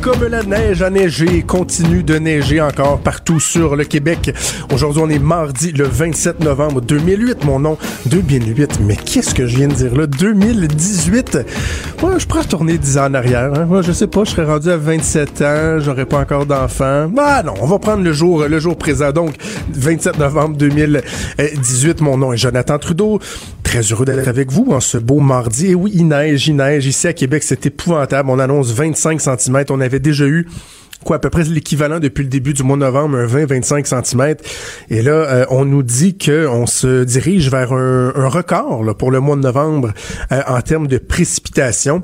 Comme la neige a neigé, continue de neiger encore partout sur le Québec. Aujourd'hui, on est mardi le 27 novembre 2008. Mon nom, 2008. Mais qu'est-ce que je viens de dire là? 2018. Moi, je pourrais retourner 10 ans en arrière. Hein? Moi, je sais pas, je serais rendu à 27 ans, j'aurais pas encore d'enfant. Ah non, on va prendre le jour, le jour présent. Donc, 27 novembre 2018. Mon nom est Jonathan Trudeau. Très heureux d'être avec vous en ce beau mardi. Et oui, il neige, il neige. Ici à Québec, c'est épouvantable. On annonce 25 cm. On avait déjà eu quoi, à peu près l'équivalent depuis le début du mois de novembre, un 20-25 cm. Et là, euh, on nous dit qu'on se dirige vers un, un record là, pour le mois de novembre euh, en termes de précipitation.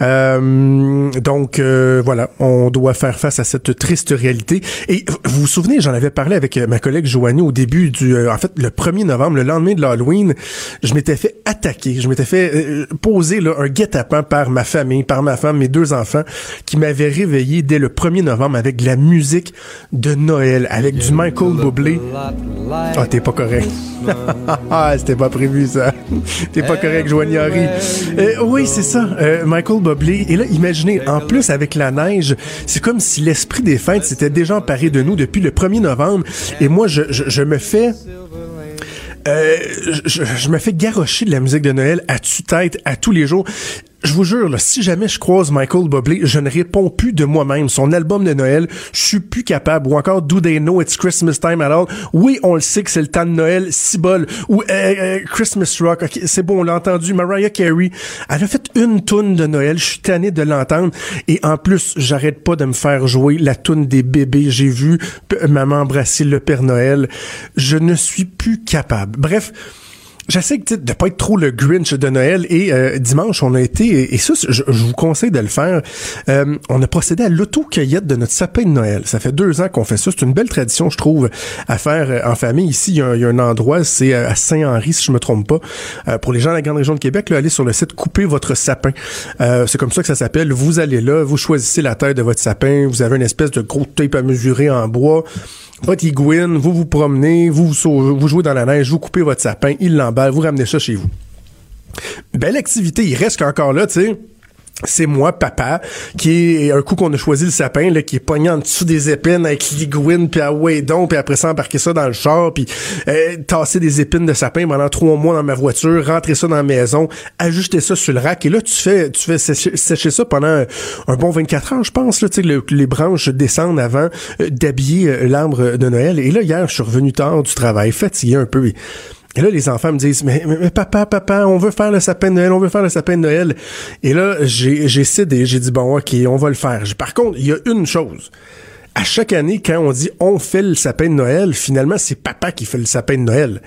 Euh, donc, voilà, on doit faire face à cette triste réalité. Et vous vous souvenez, j'en avais parlé avec ma collègue Joanie au début du... en fait, le 1er novembre, le lendemain de l'Halloween, je m'étais fait attaquer. Je m'étais fait poser là, un guet-apens par ma famille, par ma femme, mes deux enfants, qui m'avaient réveillé dès le 1er novembre avec de la musique de Noël, avec du Michael Bublé. Ah, t'es pas correct. ah, c'était pas prévu, ça. T'es pas correct, Henry. Euh, oui, c'est ça, euh, Michael Bublé. Et là, imaginez, en plus, avec la neige, c'est comme si l'esprit des fêtes s'était déjà emparé de nous depuis le 1er novembre. Et moi, je, je, je me fais... Euh, je, je, me fais garrocher de la musique de Noël à tue-tête à tous les jours je vous jure, là, si jamais je croise Michael Bublé, je ne réponds plus de moi-même. Son album de Noël, je suis plus capable. Ou encore Do They Know It's Christmas Time at All. Oui, on le sait que c'est le temps de Noël, si bol. Ou euh, euh, Christmas Rock. c'est bon, on l'a entendu. Mariah Carey, elle a fait une toune de Noël. Je suis tanné de l'entendre. Et en plus, j'arrête pas de me faire jouer la toune des bébés. J'ai vu maman embrasser le Père Noël. Je ne suis plus capable. Bref j'essaie de pas être trop le Grinch de Noël et euh, dimanche on a été et ça je, vous conseille de le faire. Euh, on a procédé à l'auto-cueillette de notre sapin de Noël. Ça fait deux ans qu'on fait ça. C'est une belle tradition je trouve à faire euh, en famille. Ici il y, a, un endroit c'est à Saint-Henri si je me trompe pas. Pour les gens de la grande région de Québec là, allez sur le site couper votre sapin. C'est comme ça que ça s'appelle. Vous allez là vous choisissez la taille de votre sapin. Vous avez une espèce de gros tape à mesurer en bois. Votre iguine, vous vous promenez, vous, vous jouez dans la neige, vous coupez votre sapin, il l'emballe, vous ramenez ça chez vous. Belle activité, il reste encore là, tu sais c'est moi, papa, qui est un coup qu'on a choisi le sapin, là, qui est pogné en dessous des épines avec l'iguine, puis ah ouais donc, puis après ça embarquer ça dans le char, puis euh, tasser des épines de sapin pendant trois mois dans ma voiture, rentrer ça dans la maison, ajuster ça sur le rack, et là tu fais tu fais sécher, ça pendant un bon 24 heures, je pense, là, tu sais, les branches descendent avant euh, d'habiller euh, l'arbre de Noël. Et là hier, je suis revenu tard du travail, fatigué un peu. Et là, les enfants me disent, mais, papa, papa, on veut faire le sapin de Noël, on veut faire le sapin de Noël. Et là, j'ai, j'ai cédé, j'ai dit, bon, ok, on va le faire. Par contre, il y a une chose à chaque année, quand on dit on fait le sapin de Noël, finalement, c'est papa qui fait le sapin de Noël.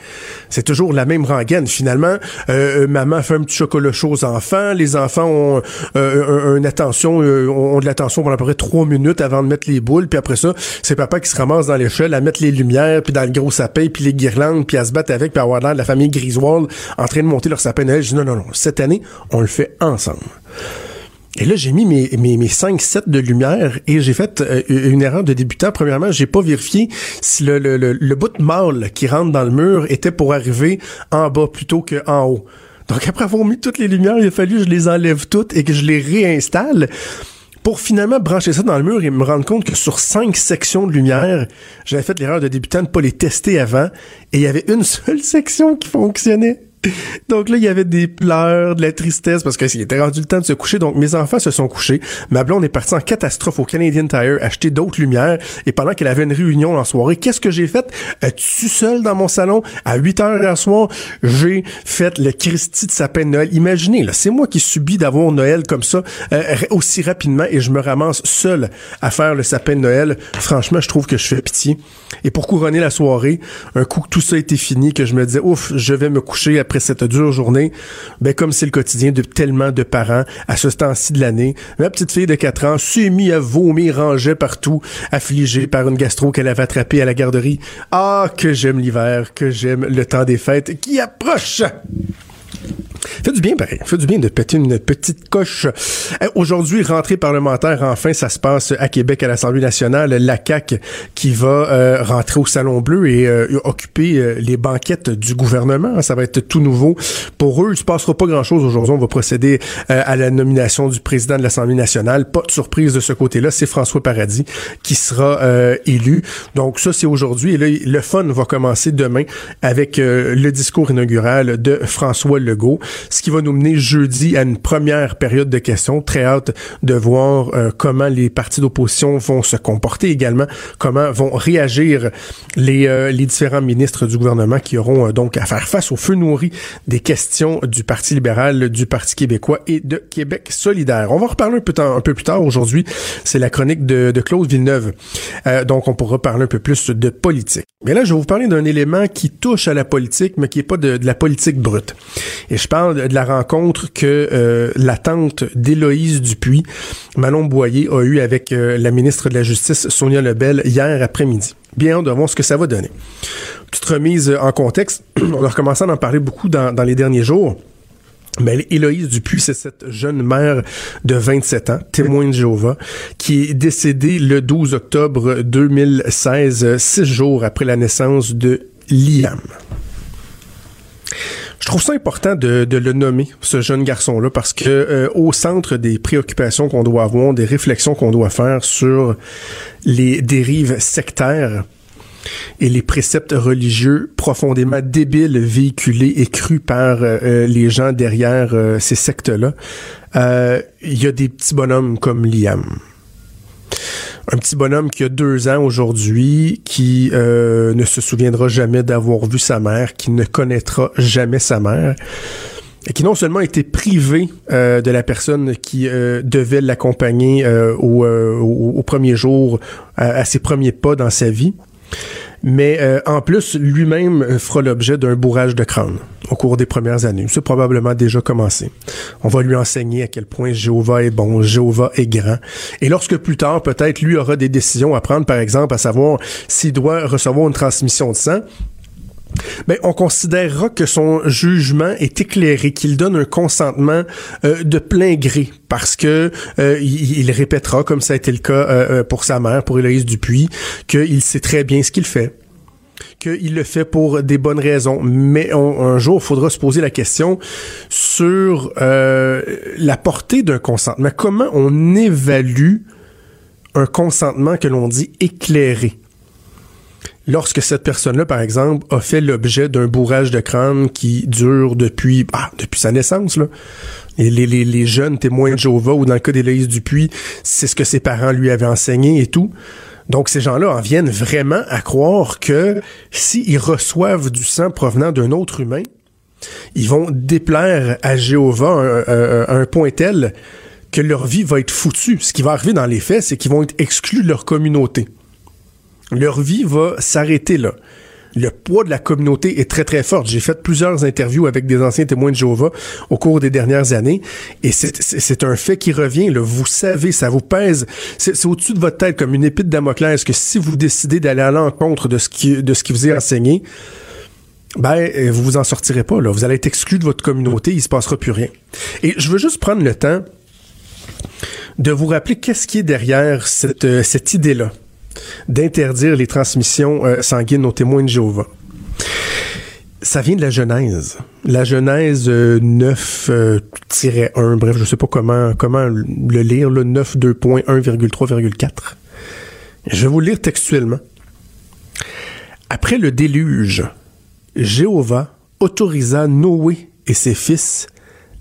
C'est toujours la même rengaine. Finalement, euh, euh maman fait un petit chocolat chaud aux enfants. Les enfants ont euh, une attention, euh, ont de l'attention pendant à peu près trois minutes avant de mettre les boules. Puis après ça, c'est papa qui se ramasse dans l'échelle à mettre les lumières, puis dans le gros sapin, puis les guirlandes, puis à se battre avec, puis à avoir la famille Griswold en train de monter leur sapin de Noël. Je dis non, non, non. Cette année, on le fait ensemble. Et là, j'ai mis mes, mes, mes 5 sets de lumière et j'ai fait euh, une erreur de débutant. Premièrement, j'ai pas vérifié si le, bout de mâle qui rentre dans le mur était pour arriver en bas plutôt qu'en haut. Donc, après avoir mis toutes les lumières, il a fallu que je les enlève toutes et que je les réinstalle pour finalement brancher ça dans le mur et me rendre compte que sur cinq sections de lumière, j'avais fait l'erreur de débutant de pas les tester avant et il y avait une seule section qui fonctionnait. Donc là, il y avait des pleurs, de la tristesse parce qu'il était rendu le temps de se coucher. Donc mes enfants se sont couchés. Ma blonde est partie en catastrophe au Canadian Tire acheter d'autres lumières. Et pendant qu'elle avait une réunion en soirée, qu'est-ce que j'ai fait? Tu seul dans mon salon? À 8 heures hier soir, j'ai fait le Christie de sapin de Noël. Imaginez, là, c'est moi qui subis d'avoir Noël comme ça euh, aussi rapidement et je me ramasse seul à faire le sapin de Noël. Franchement, je trouve que je fais pitié. Et pour couronner la soirée, un coup que tout ça était fini, que je me disais, ouf, je vais me coucher après cette dure journée, ben comme c'est le quotidien de tellement de parents à ce temps-ci de l'année, ma petite fille de 4 ans s'est mise à vomir, rangeait partout, affligée par une gastro qu'elle avait attrapée à la garderie. Ah, que j'aime l'hiver, que j'aime le temps des fêtes qui approche! Fait du bien, pareil. Fait du bien de péter une petite coche. Euh, aujourd'hui, rentrée parlementaire, enfin, ça se passe à Québec, à l'Assemblée nationale. La CAQ qui va euh, rentrer au Salon Bleu et euh, occuper les banquettes du gouvernement. Ça va être tout nouveau pour eux. Il se passera pas grand-chose aujourd'hui. On va procéder à la nomination du président de l'Assemblée nationale. Pas de surprise de ce côté-là. C'est François Paradis qui sera élu. Donc ça, c'est aujourd'hui. Et là, le fun va commencer demain avec le discours inaugural de François Legault, ce qui va nous mener jeudi à une première période de questions. Très hâte de voir euh, comment les partis d'opposition vont se comporter également, comment vont réagir les, euh, les différents ministres du gouvernement qui auront euh, donc à faire face au feu nourri des questions du Parti libéral, du Parti québécois et de Québec solidaire. On va reparler un peu, un peu plus tard aujourd'hui. C'est la chronique de, de Claude Villeneuve. donc, on pourra parler un peu plus de politique. Mais là, je vais vous parler d'un élément qui touche à la politique, mais qui est pas de, de la politique brute. Et je parle de la rencontre que euh, la tante d'Éloïse Dupuis, Manon Boyer, a eue avec euh, la ministre de la Justice, Sonia Lebel, hier après-midi. Bien de voir ce que ça va donner. Petite remise en contexte, on a recommencé à en parler beaucoup dans, dans les derniers jours. Mais Héloïse Dupuis, c'est cette jeune mère de 27 ans, témoin de Jéhovah, qui est décédée le 12 octobre 2016, six jours après la naissance de Liam. Je trouve ça important de, le nommer, ce jeune garçon-là, parce que euh, au centre des préoccupations qu'on doit avoir, des réflexions qu'on doit faire sur les dérives sectaires et les préceptes religieux profondément débiles véhiculés et crus par euh, euh, les gens derrière ces sectes-là, il y a des petits bonhommes comme Liam un petit bonhomme qui a deux ans aujourd'hui, qui euh, ne se souviendra jamais d'avoir vu sa mère, qui ne connaîtra jamais sa mère, et qui non seulement a été privé euh, de la personne qui euh, devait l'accompagner au, au, premier jour, à ses premiers pas dans sa vie, mais euh, en plus, lui-même euh, fera l'objet d'un bourrage de crâne au cours des premières années. C'est probablement déjà commencé. On va lui enseigner à quel point Jéhovah est bon, Jéhovah est grand. Et lorsque plus tard, peut-être, lui aura des décisions à prendre, par exemple, à savoir s'il doit recevoir une transmission de sang, ben, on considérera que son jugement est éclairé, qu'il donne un consentement euh, de plein gré, parce que euh, il, répétera, comme ça a été le cas euh, pour sa mère, pour Héloïse Dupuis, qu'il sait très bien ce qu'il fait qu'il le fait pour des bonnes raisons. Mais un jour, il faudra se poser la question sur la portée d'un consentement. Comment on évalue un consentement que l'on dit éclairé? Lorsque cette personne-là, par exemple, a fait l'objet d'un bourrage de crâne qui dure depuis ah, depuis sa naissance, les, jeunes témoins de Jéhovah, ou dans le cas d'Éloïse Dupuis, c'est ce que ses parents lui avaient enseigné et tout. Donc ces gens-là en viennent vraiment à croire que s'ils reçoivent du sang provenant d'un autre humain, ils vont déplaire à Jéhovah à un point tel que leur vie va être foutue. Ce qui va arriver dans les faits, c'est qu'ils vont être exclus de leur communauté. Leur vie va s'arrêter là. Le poids de la communauté est très très fort. J'ai fait plusieurs interviews avec des anciens témoins de Jéhovah au cours des dernières années et c'est un fait qui revient. Là. Vous savez, ça vous pèse. C'est au-dessus de votre tête comme une épée de Damoclès que si vous décidez d'aller à l'encontre de ce qui vous est enseigné, ben vous vous en sortirez pas. Là. Vous allez être exclu de votre communauté. Il se passera plus rien. Et je veux juste prendre le temps de vous rappeler qu'est-ce qui est derrière cette, euh, cette idée-là d'interdire les transmissions euh, sanguines aux témoins de Jéhovah. Ça vient de la Genèse. La Genèse 9-1, euh, euh, bref, je sais pas comment, comment le lire, le 9 2.1,3,4. Je vais vous le lire textuellement. Après le déluge, Jéhovah autorisa Noé et ses fils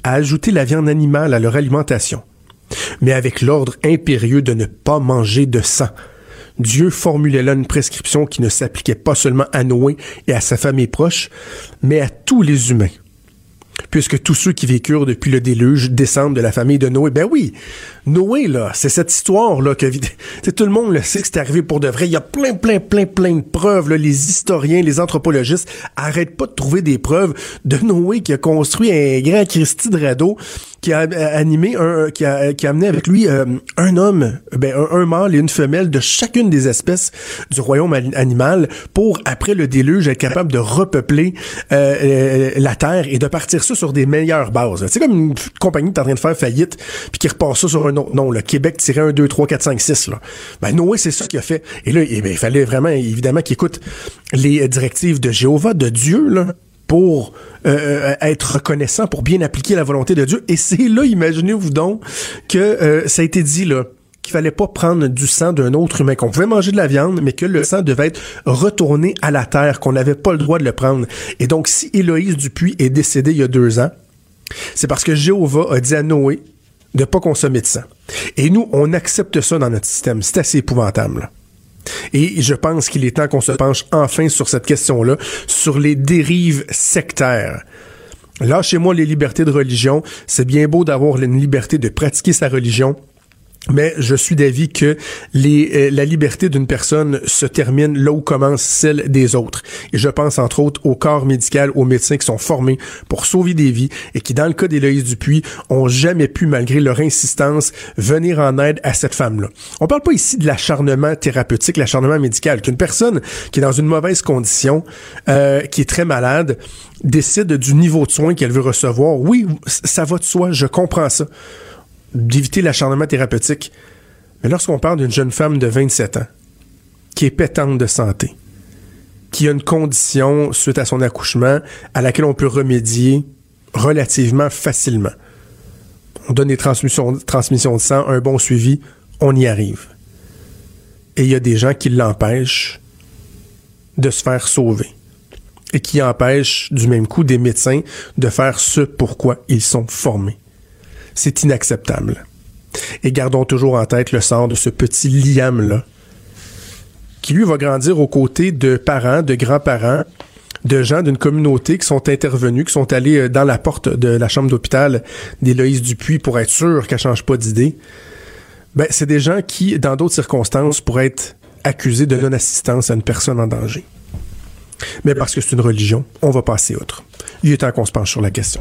à ajouter la viande animale à leur alimentation, mais avec l'ordre impérieux de ne pas manger de sang, Dieu formulait là une prescription qui ne s'appliquait pas seulement à Noé et à sa famille proche, mais à tous les humains puisque tous ceux qui vécurent depuis le déluge descendent de la famille de Noé. Ben oui, Noé, là, c'est cette histoire-là que tout le monde le sait que c'est arrivé pour de vrai. Il y a plein, plein, plein, plein de preuves. Là. Les historiens, les anthropologistes arrêtent pas de trouver des preuves de Noé qui a construit un grand Christie de radeau qui a animé un, qui a, qui a amené avec lui euh, un homme, ben un, mâle et une femelle de chacune des espèces du royaume animal pour après le déluge être capable de repeupler euh, euh, la terre et de partir ça sur des meilleures bases. C'est comme une compagnie qui est en train de faire faillite, puis qui repart ça sur un autre nom. Le Québec tirait 1, 2, 3, 4, 5, 6. Là. Ben, Noé, c'est ça qu'il a fait. Et là, ben, il fallait vraiment, évidemment, qu'il écoute les directives de Jéhovah, de Dieu, là, pour euh, être reconnaissant, pour bien appliquer la volonté de Dieu. Et c'est là, imaginez-vous donc, que euh, ça a été dit, là, qu'il fallait pas prendre du sang d'un autre humain, qu'on pouvait manger de la viande, mais que le sang devait être retourné à la terre, qu'on n'avait pas le droit de le prendre. Et donc, si Héloïse Dupuis est décédée il y a deux ans, c'est parce que Jéhovah a dit à Noé de pas consommer de sang. Et nous, on accepte ça dans notre système. C'est assez épouvantable. Et je pense qu'il est temps qu'on se penche enfin sur cette question-là, sur les dérives sectaires. Lâchez-moi les libertés de religion. C'est bien beau d'avoir une liberté de pratiquer sa religion. Mais je suis d'avis que euh, la liberté d'une personne se termine là où commence celle des autres. Et je pense entre autres au corps médical, aux médecins qui sont formés pour sauver des vies et qui, dans le cas d'Héloïse Dupuis, ont jamais pu, malgré leur insistance, venir en aide à cette femme-là. On parle pas ici de l'acharnement thérapeutique, l'acharnement médical. Qu'une personne qui est dans une mauvaise condition, euh, qui est très malade, décide du niveau de soins qu'elle veut recevoir. Oui, ça va de soi, je comprends ça d'éviter l'acharnement thérapeutique. Mais lorsqu'on parle d'une jeune femme de 27 ans, qui est pétante de santé, qui a une condition suite à son accouchement à laquelle on peut remédier relativement facilement. On donne des transmissions, transmissions de sang, un bon suivi, on y arrive. Et il y a des gens qui l'empêchent de se faire sauver et qui empêchent du même coup des médecins de faire ce pourquoi ils sont formés. C'est inacceptable. Et gardons toujours en tête le sort de ce petit Liam-là, qui lui va grandir aux côtés de parents, de grands-parents, de gens d'une communauté qui sont intervenus, qui sont allés euh, dans la porte de la chambre d'hôpital d'Éloïse Dupuis pour être sûr qu'elle change pas d'idée. Ben, c'est des gens qui, dans d'autres circonstances, pourraient être accusés de non-assistance à une personne en danger. Mais parce que c'est une religion, on va passer outre. Il est temps qu'on se penche sur la question.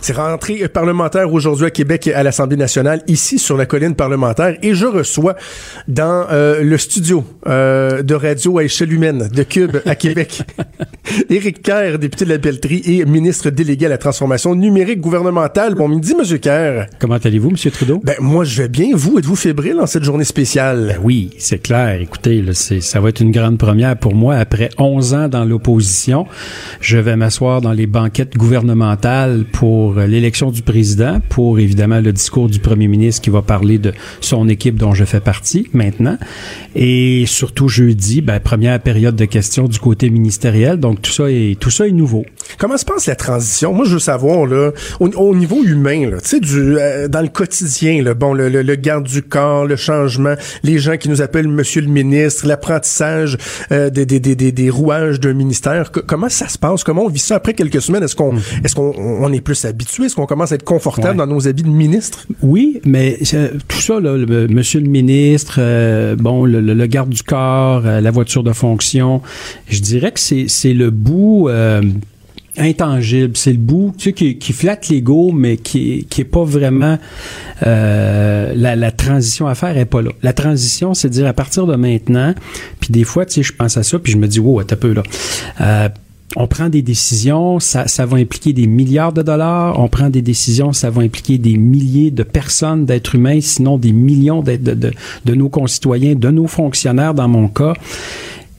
C'est rentrée parlementaire aujourd'hui à Québec à l'Assemblée nationale, ici sur la colline parlementaire, et je reçois dans euh, le studio euh, de radio à échelle humaine de Cube à Québec, Éric Kerr, député de la Belleterie et ministre délégué à la transformation numérique gouvernementale. Bon midi, Monsieur Kerr. Comment allez-vous, Monsieur Trudeau? Ben moi, je vais bien. Vous, êtes-vous fébrile en cette journée spéciale? Ben oui, c'est clair. Écoutez, là, ça va être une grande première pour moi. Après 11 ans dans l'opposition, je vais m'asseoir dans les banquettes gouvernementales pour pour l'élection du président, pour évidemment le discours du premier ministre qui va parler de son équipe dont je fais partie maintenant, et surtout jeudi, ben, première période de questions du côté ministériel. Donc tout ça est tout ça est nouveau. Comment se passe la transition? Moi, je veux savoir là, au, niveau humain, tu sais, du euh, dans le quotidien, là, bon, le, le, garde du corps, le changement, les gens qui nous appellent Monsieur le ministre, l'apprentissage euh, des, des, des, des, rouages d'un ministère. comment ça se passe? Comment on vit ça après quelques semaines? Est-ce qu'on mm. est-ce qu'on on est plus habitué? Est-ce qu'on commence à être confortable dans nos habits de ministre? Oui, mais tout ça, là, le, monsieur le ministre, euh, bon, le, garde du corps, euh, la voiture de fonction, je dirais que c'est le bout... Euh, intangible. C'est le bout tu sais, qui, qui flatte l'ego, mais qui, qui est pas vraiment la, la, transition à faire est pas là. La transition, c'est dire à partir de maintenant, puis des fois, tu sais, je pense à ça, puis je me dis, wow, t'as peu là. Euh, on prend des décisions, ça, ça va impliquer des milliards de dollars. On prend des décisions, ça va impliquer des milliers de personnes, d'êtres humains, sinon des millions de, de, de, de, nos concitoyens, de nos fonctionnaires dans mon cas.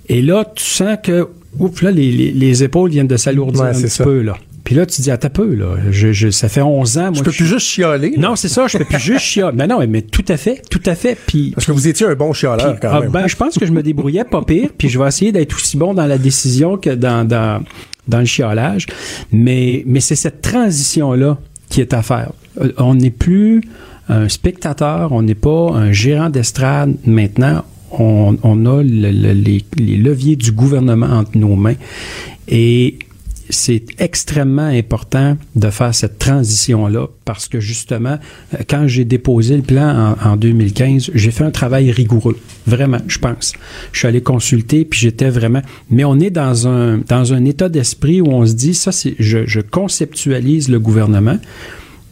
Et là, tu sens que, ouf, là, les, les, les épaules viennent de s'alourdir un petit peu, là. Puis là, tu dis, attends peu, là. Je, je, ça fait 11 ans. Moi, je peux plus juste chialer. Non, c'est ça, je peux plus juste chialer. Mais non, mais tout à fait, tout à fait. Puis, Parce que vous étiez un bon chialeur, quand ah, même. Ben, je pense que je me débrouillais pas pire, puis je vais essayer d'être aussi bon dans la décision que dans, dans, dans le chiolage. Mais, mais c'est cette transition-là qui est à faire. Euh, on n'est plus un spectateur, on n'est pas un gérant d'estrade maintenant. On, on a le, les, les leviers du gouvernement entre nos mains. Et c'est extrêmement important de faire cette transition-là parce que justement, euh, quand j'ai déposé le plan en, 2015, j'ai fait un travail rigoureux, vraiment, je pense. Je suis allé consulter puis j'étais vraiment. Mais on est dans un dans un état d'esprit où on se dit ça, c'est je, je conceptualise le gouvernement,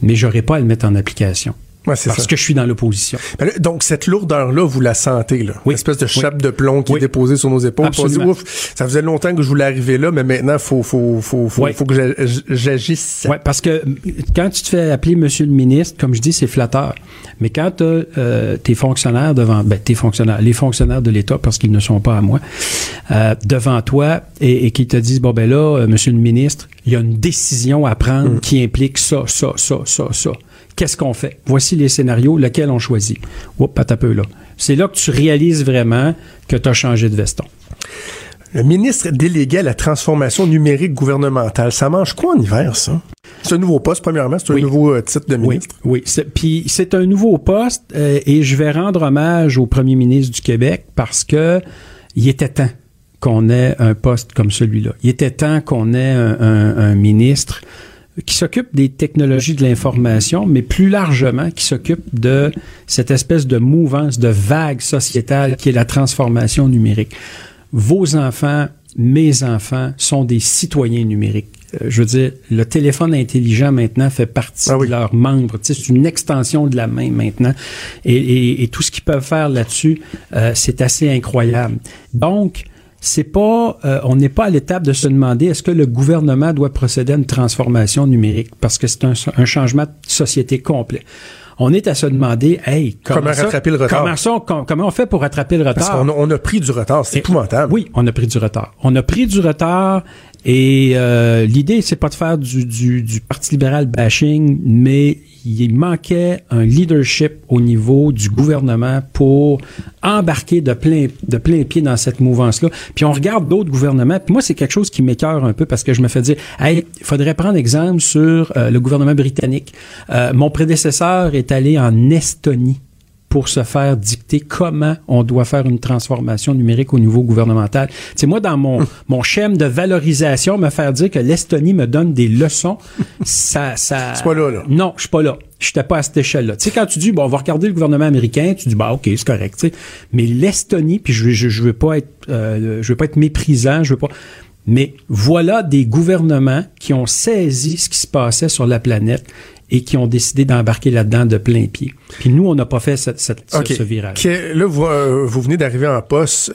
mais j'aurais pas à le mettre en application. Ouais, parce ça. que je suis dans l'opposition. Ben donc, cette lourdeur-là, vous la sentez, là. Oui. Une espèce de Oui. chape de plomb qui Oui. est déposée sur nos épaules. Dit, ouf, ça faisait longtemps que je voulais arriver là, mais maintenant, faut, faut, faut, faut, Oui. faut que j'a- j'agisse. Ouais, parce que mm, quand tu te fais appeler Monsieur le ministre, comme je dis, c'est flatteur. Mais quand tu euh, tes fonctionnaires devant, ben tes fonctionnaires, les fonctionnaires de l'État, parce qu'ils ne sont pas à moi, euh, devant toi et, et qui te disent bon ben là, euh, Monsieur le ministre, il y a une décision à prendre qui implique ça, ça, ça, ça, ça. Qu'est-ce qu'on fait? Voici les scénarios, lequel on choisit. Oups, pas un peu là. C'est là que tu réalises vraiment que tu as changé de veston. Le ministre délégué à la transformation numérique gouvernementale, ça mange quoi en hiver, ça? C'est un nouveau poste, premièrement, c'est un Oui. nouveau euh, titre de ministre. oui. Puis c'est un nouveau poste euh, et je vais rendre hommage au premier ministre du Québec parce que il était temps qu'on ait un poste comme celui-là. Il était temps qu'on ait un, un- un ministre qui s'occupe des technologies de l'information, mais plus largement qui s'occupe de cette espèce de mouvance, de vague sociétale qui est la transformation numérique. Vos enfants, mes enfants sont des citoyens numériques. Euh, je veux dire, le téléphone intelligent maintenant fait partie Ah oui. de leurs membres. Tu sais, c'est une extension de la main maintenant. Et, et- et tout ce qu'ils peuvent faire là-dessus, euh, c'est assez incroyable. Donc, c'est pas, euh, on n'est pas à l'étape de se demander est-ce que le gouvernement doit procéder à une transformation numérique parce que c'est un, un changement de société complet. On est à se demander, hey, comment, Comment ça- rattraper le retard? Comment, ça, com- comment on fait pour rattraper le retard? Parce qu'on a, on a pris du retard, c'est épouvantable. Oui, on a pris du retard. On a pris du retard et euh, l'idée, c'est pas de faire du, du, du Parti libéral bashing, mais il manquait un leadership au niveau du gouvernement pour embarquer de plein, de plein pied dans cette mouvance-là. Puis on regarde d'autres gouvernements. Puis moi, c'est quelque chose qui m'écœure un peu parce que je me fais dire, hey, faudrait prendre exemple sur euh, le gouvernement britannique. Euh, mon prédécesseur est allé en Estonie pour se faire dicter comment on doit faire une transformation numérique au niveau gouvernemental. C'est moi dans mon mon schème de valorisation me faire dire que l'Estonie me donne des leçons, ça ça C'est pas là, là. Non, je suis pas là. J'étais pas à cette échelle-là. Tu sais quand tu dis bon, on va regarder le gouvernement américain, tu dis bah OK, c'est correct, tu sais. Mais l'Estonie, puis je je, je veux pas être euh, je veux pas être méprisant, je veux pas mais voilà des gouvernements qui ont saisi ce qui se passait sur la planète et qui ont décidé d'embarquer là-dedans de plein pied. Puis nous, on n'a pas fait cette, cette- ce- virage. Que- là, vous, euh, vous venez d'arriver en poste.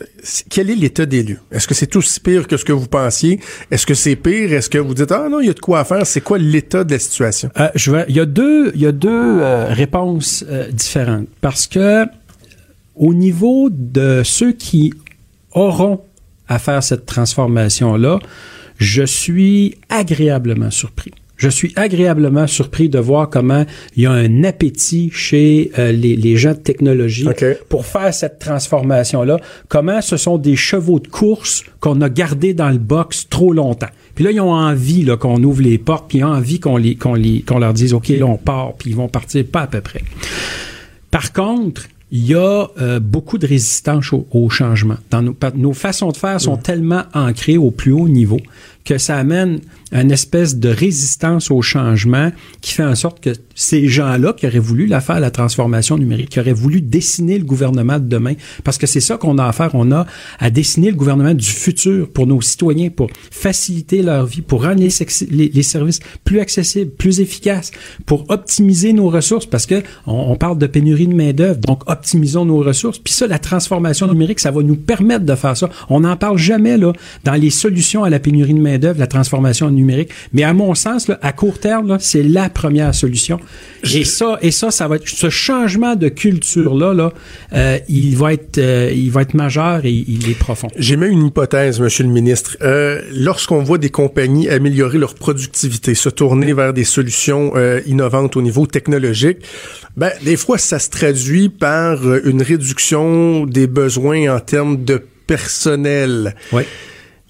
Quel est l'état des lieux? Est-ce que c'est aussi pire que ce que vous pensiez? Est-ce que c'est pire? Est-ce que vous dites, ah non, il y a de quoi faire? C'est quoi l'état de la situation? Euh, je il y a deux, il y a deux euh, réponses différentes parce que au niveau de ceux qui auront à faire cette transformation-là, je suis agréablement surpris. Je suis agréablement surpris de voir comment il y a un appétit chez euh, les, les gens de technologie OK. pour faire cette transformation-là. Comment ce sont des chevaux de course qu'on a gardés dans le box trop longtemps. Puis là, ils ont envie là, qu'on ouvre les portes, puis ils ont envie qu'on les, qu'on les, qu'on leur dise, OK, là, on part, puis ils vont partir pas à peu près. Par contre, il y a euh, beaucoup de résistance au, au changement. Dans nos, nos façons de faire sont tellement ancrées au plus haut niveau que ça amène une espèce de résistance au changement qui fait en sorte que ces gens-là qui auraient voulu la faire, la transformation numérique, qui auraient voulu dessiner le gouvernement de demain, parce que c'est ça qu'on a à faire, on a à dessiner le gouvernement du futur pour nos citoyens, pour faciliter leur vie, pour rendre les, services plus accessibles, plus efficaces, pour optimiser nos ressources, parce que on, parle de pénurie de main-d'œuvre, donc optimisons nos ressources. Puis ça, la transformation numérique, ça va nous permettre de faire ça. On n'en parle jamais là dans les solutions à la pénurie de main-d'œuvre, la transformation numérique. Mais à mon sens, là, à court terme, c'est la première solution. Et ça, et ça, ça va être ce changement de culture là, là, euh, il va être, euh, il va être majeur et il est profond. J'ai même une hypothèse, Monsieur le ministre. Euh, Lorsqu'on voit des compagnies améliorer leur productivité, se tourner vers des solutions innovantes au niveau technologique, ben des fois ça se traduit par une réduction des besoins en termes de personnel. Oui.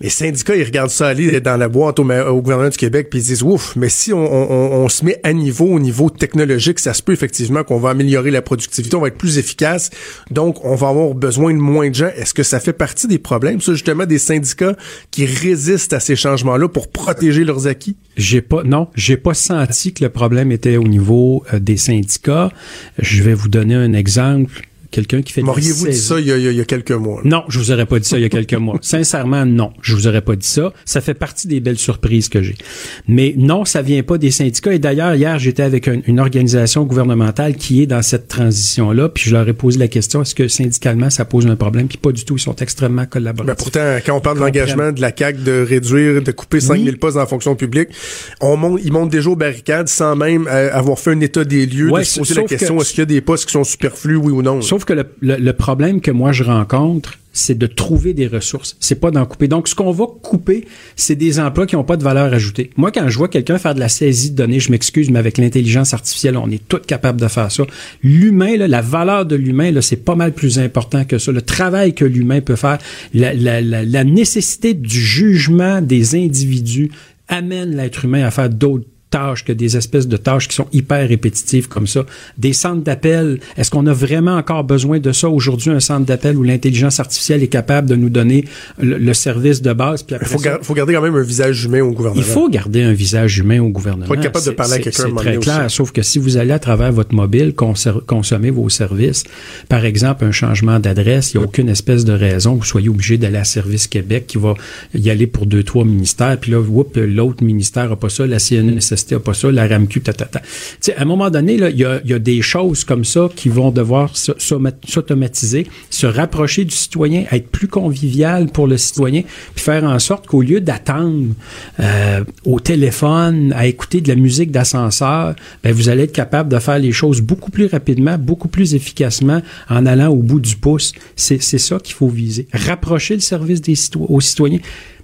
Les syndicats, ils regardent ça aller dans la boîte au, gouvernement du Québec, puis ils disent ouf, mais si on se met à niveau au niveau technologique, ça se peut effectivement qu'on va améliorer la productivité, on va être plus efficace, donc on va avoir besoin de moins de gens. Est-ce que ça fait partie des problèmes, ça justement, des syndicats qui résistent à ces changements-là pour protéger leurs acquis? J'ai pas, non, j'ai pas senti que le problème était au niveau euh, des syndicats. Je vais vous donner un exemple quelqu'un qui fait M'auriez-vous dit ça il y, a, il y a quelques mois? là? Non, je vous aurais pas dit ça il y a quelques mois. Sincèrement, non, je vous aurais pas dit ça. Ça fait partie des belles surprises que j'ai. Mais non, ça vient pas des syndicats. Et d'ailleurs, hier, j'étais avec un- une organisation gouvernementale qui est dans cette transition-là, puis je leur ai posé la question est-ce que syndicalement ça pose un problème? Puis pas du tout. Ils sont extrêmement Ben collaboratifs. pourtant, quand on parle de l'engagement de la CAQ de réduire, de couper 5000 postes dans la fonction publique, on monte, ils montent déjà aux barricades sans même euh, avoir fait un état des lieux, Ouais, de se poser la question que- est-ce qu'il y a des postes qui sont superflus, oui ou non? Sauf que le, le- le problème que moi je rencontre, c'est de trouver des ressources. C'est pas d'en couper. Donc, ce qu'on va couper, c'est des emplois qui n'ont pas de valeur ajoutée. Moi, quand je vois quelqu'un faire de la saisie de données, je m'excuse, mais avec l'intelligence artificielle, on est tous capables de faire ça. L'humain, la valeur de l'humain, c'est pas mal plus important que ça. Le travail que l'humain peut faire, la, la, la nécessité du jugement des individus amène l'être humain à faire d'autres tâches que des espèces de tâches qui sont hyper répétitives comme ça. Des centres d'appel, est-ce qu'on a vraiment encore besoin de ça? Aujourd'hui, un centre d'appel où l'intelligence artificielle est capable de nous donner le, le service de base? Puis Il faut, ça, gar- faut garder quand même un visage humain au gouvernement. il faut garder un visage humain au gouvernement. Faut être capable de parler à quelqu'un C'est très clair, aussi. sauf que si vous allez à travers votre mobile consommer vos services, par exemple un changement d'adresse, il n'y a aucune espèce de raison que vous soyez obligé d'aller à Service Québec qui va y aller pour deux, trois ministères, puis là, whoop, l'autre ministère n'a pas ça, la CNSST n'a pas ça, la RAMQ, ta, ta, ta. Tu sais, à un moment donné, il y a, des choses comme ça qui vont devoir s'automatiser, se rapprocher du citoyen, être plus convivial pour le citoyen, puis faire en sorte qu'au lieu d'attendre euh, au téléphone, à écouter de la musique d'ascenseur, ben, vous allez être capable de faire les choses beaucoup plus rapidement, beaucoup plus efficacement en allant au bout du pouce. C'est ça qu'il faut viser. Rapprocher le service des cito- aux citoyens,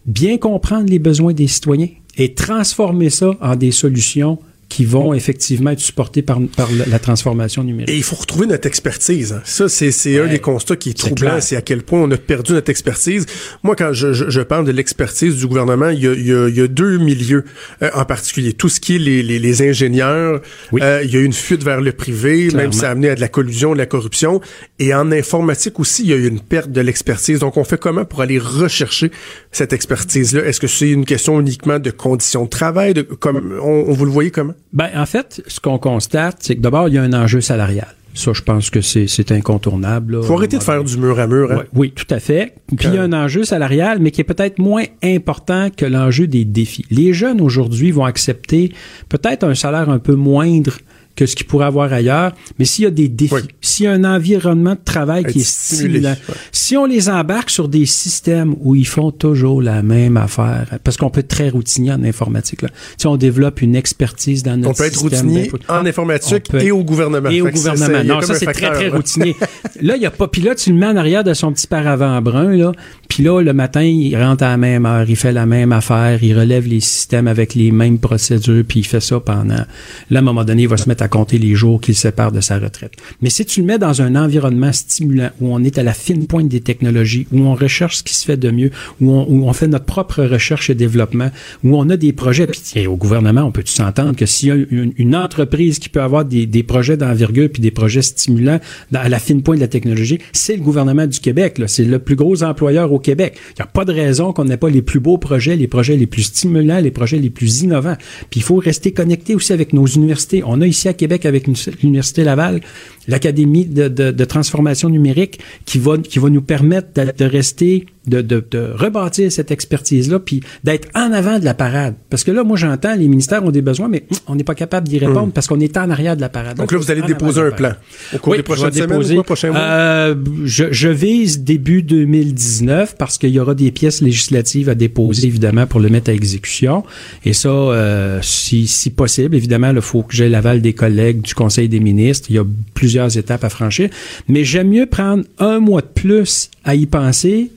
bien comprendre les besoins des citoyens et transformer ça en des solutions qui vont effectivement être supportées par, par la transformation numérique. Et il faut retrouver notre expertise. hein. Ça, c'est, c'est un Ouais. des constats qui est troublant, c'est à quel point on a perdu notre expertise. Moi, quand je, je, je parle de l'expertise du gouvernement, il y a, il y a, il y a deux milieux euh, en particulier. Tout ce qui est les, les, les ingénieurs, Oui. euh, il y a eu une fuite vers le privé, même Clairement. ça a amené à de la collusion, de la corruption. Et en informatique aussi, il y a eu une perte de l'expertise. Donc, on fait comment pour aller rechercher cette expertise-là? Est-ce que c'est une question uniquement de conditions de travail? De, comme, on, on vous le voyez comment? Ben, en fait, ce qu'on constate, c'est que d'abord, il y a un enjeu salarial. Ça, je pense que c'est incontournable. là. faut arrêter de faire du mur à mur. hein? Ouais, oui, tout à fait. Puis il y a un enjeu salarial, mais qui est peut-être moins important que l'enjeu des défis. Les jeunes aujourd'hui vont accepter peut-être un salaire un peu moindre que ce qu'ils pourraient avoir ailleurs, mais s'il y a des défis, Oui. s'il y a un environnement de travail Être qui est stimulé, stimulant, ouais. si on les embarque sur des systèmes où ils font toujours la même affaire, parce qu'on peut être très routinier en informatique, là. si on développe une expertise dans notre On peut être système routinier en informatique on peut et au gouvernement. et au gouvernement. Non, ça, c'est très, très routinier. là, il y a pas. Puis là, tu le mets en arrière de son petit paravent brun, là. Puis là, le matin, il rentre à la même heure, il fait la même affaire, il relève les systèmes avec les mêmes procédures, puis il fait ça pendant... Là, à un moment donné, il va se mettre à compter les jours qu'il sépare de sa retraite. Mais si tu le mets dans un environnement stimulant, où on est à la fine pointe des technologies, où on recherche ce qui se fait de mieux, où on, où on fait notre propre recherche et développement, où on a des projets, puis au gouvernement, on peut-tu s'entendre que s'il y a une, une entreprise qui peut avoir des, des projets d'envergure puis des projets stimulants à la fine pointe de la technologie, c'est le gouvernement du Québec. C'est le plus gros employeur au Québec. Il n'y a pas de raison qu'on n'ait pas les plus beaux projets, les projets les plus stimulants, les projets les plus innovants. Puis il faut rester connecté aussi avec nos universités. On a ici Québec, avec l'Université Laval, l'Académie de, de- de transformation numérique qui va, qui va nous permettre de, de rester, de, rebâtir cette expertise-là, puis d'être en avant de la parade. Parce que là, moi, j'entends, les ministères ont des besoins, mais on n'est pas capable d'y répondre parce qu'on est en arrière de la parade. Donc là, vous allez déposer un plan au cours Oui, des je prochaines semaines quoi, mois? Euh, je, je vise début 2019 parce qu'il y aura des pièces législatives à déposer, évidemment, pour le mettre à exécution. Et ça, euh, si, si possible, évidemment, il faut que j'ai l'aval des collègues du Conseil des ministres. Il y a plusieurs étapes à franchir. Mais j'aime mieux prendre un mois de plus à y penser,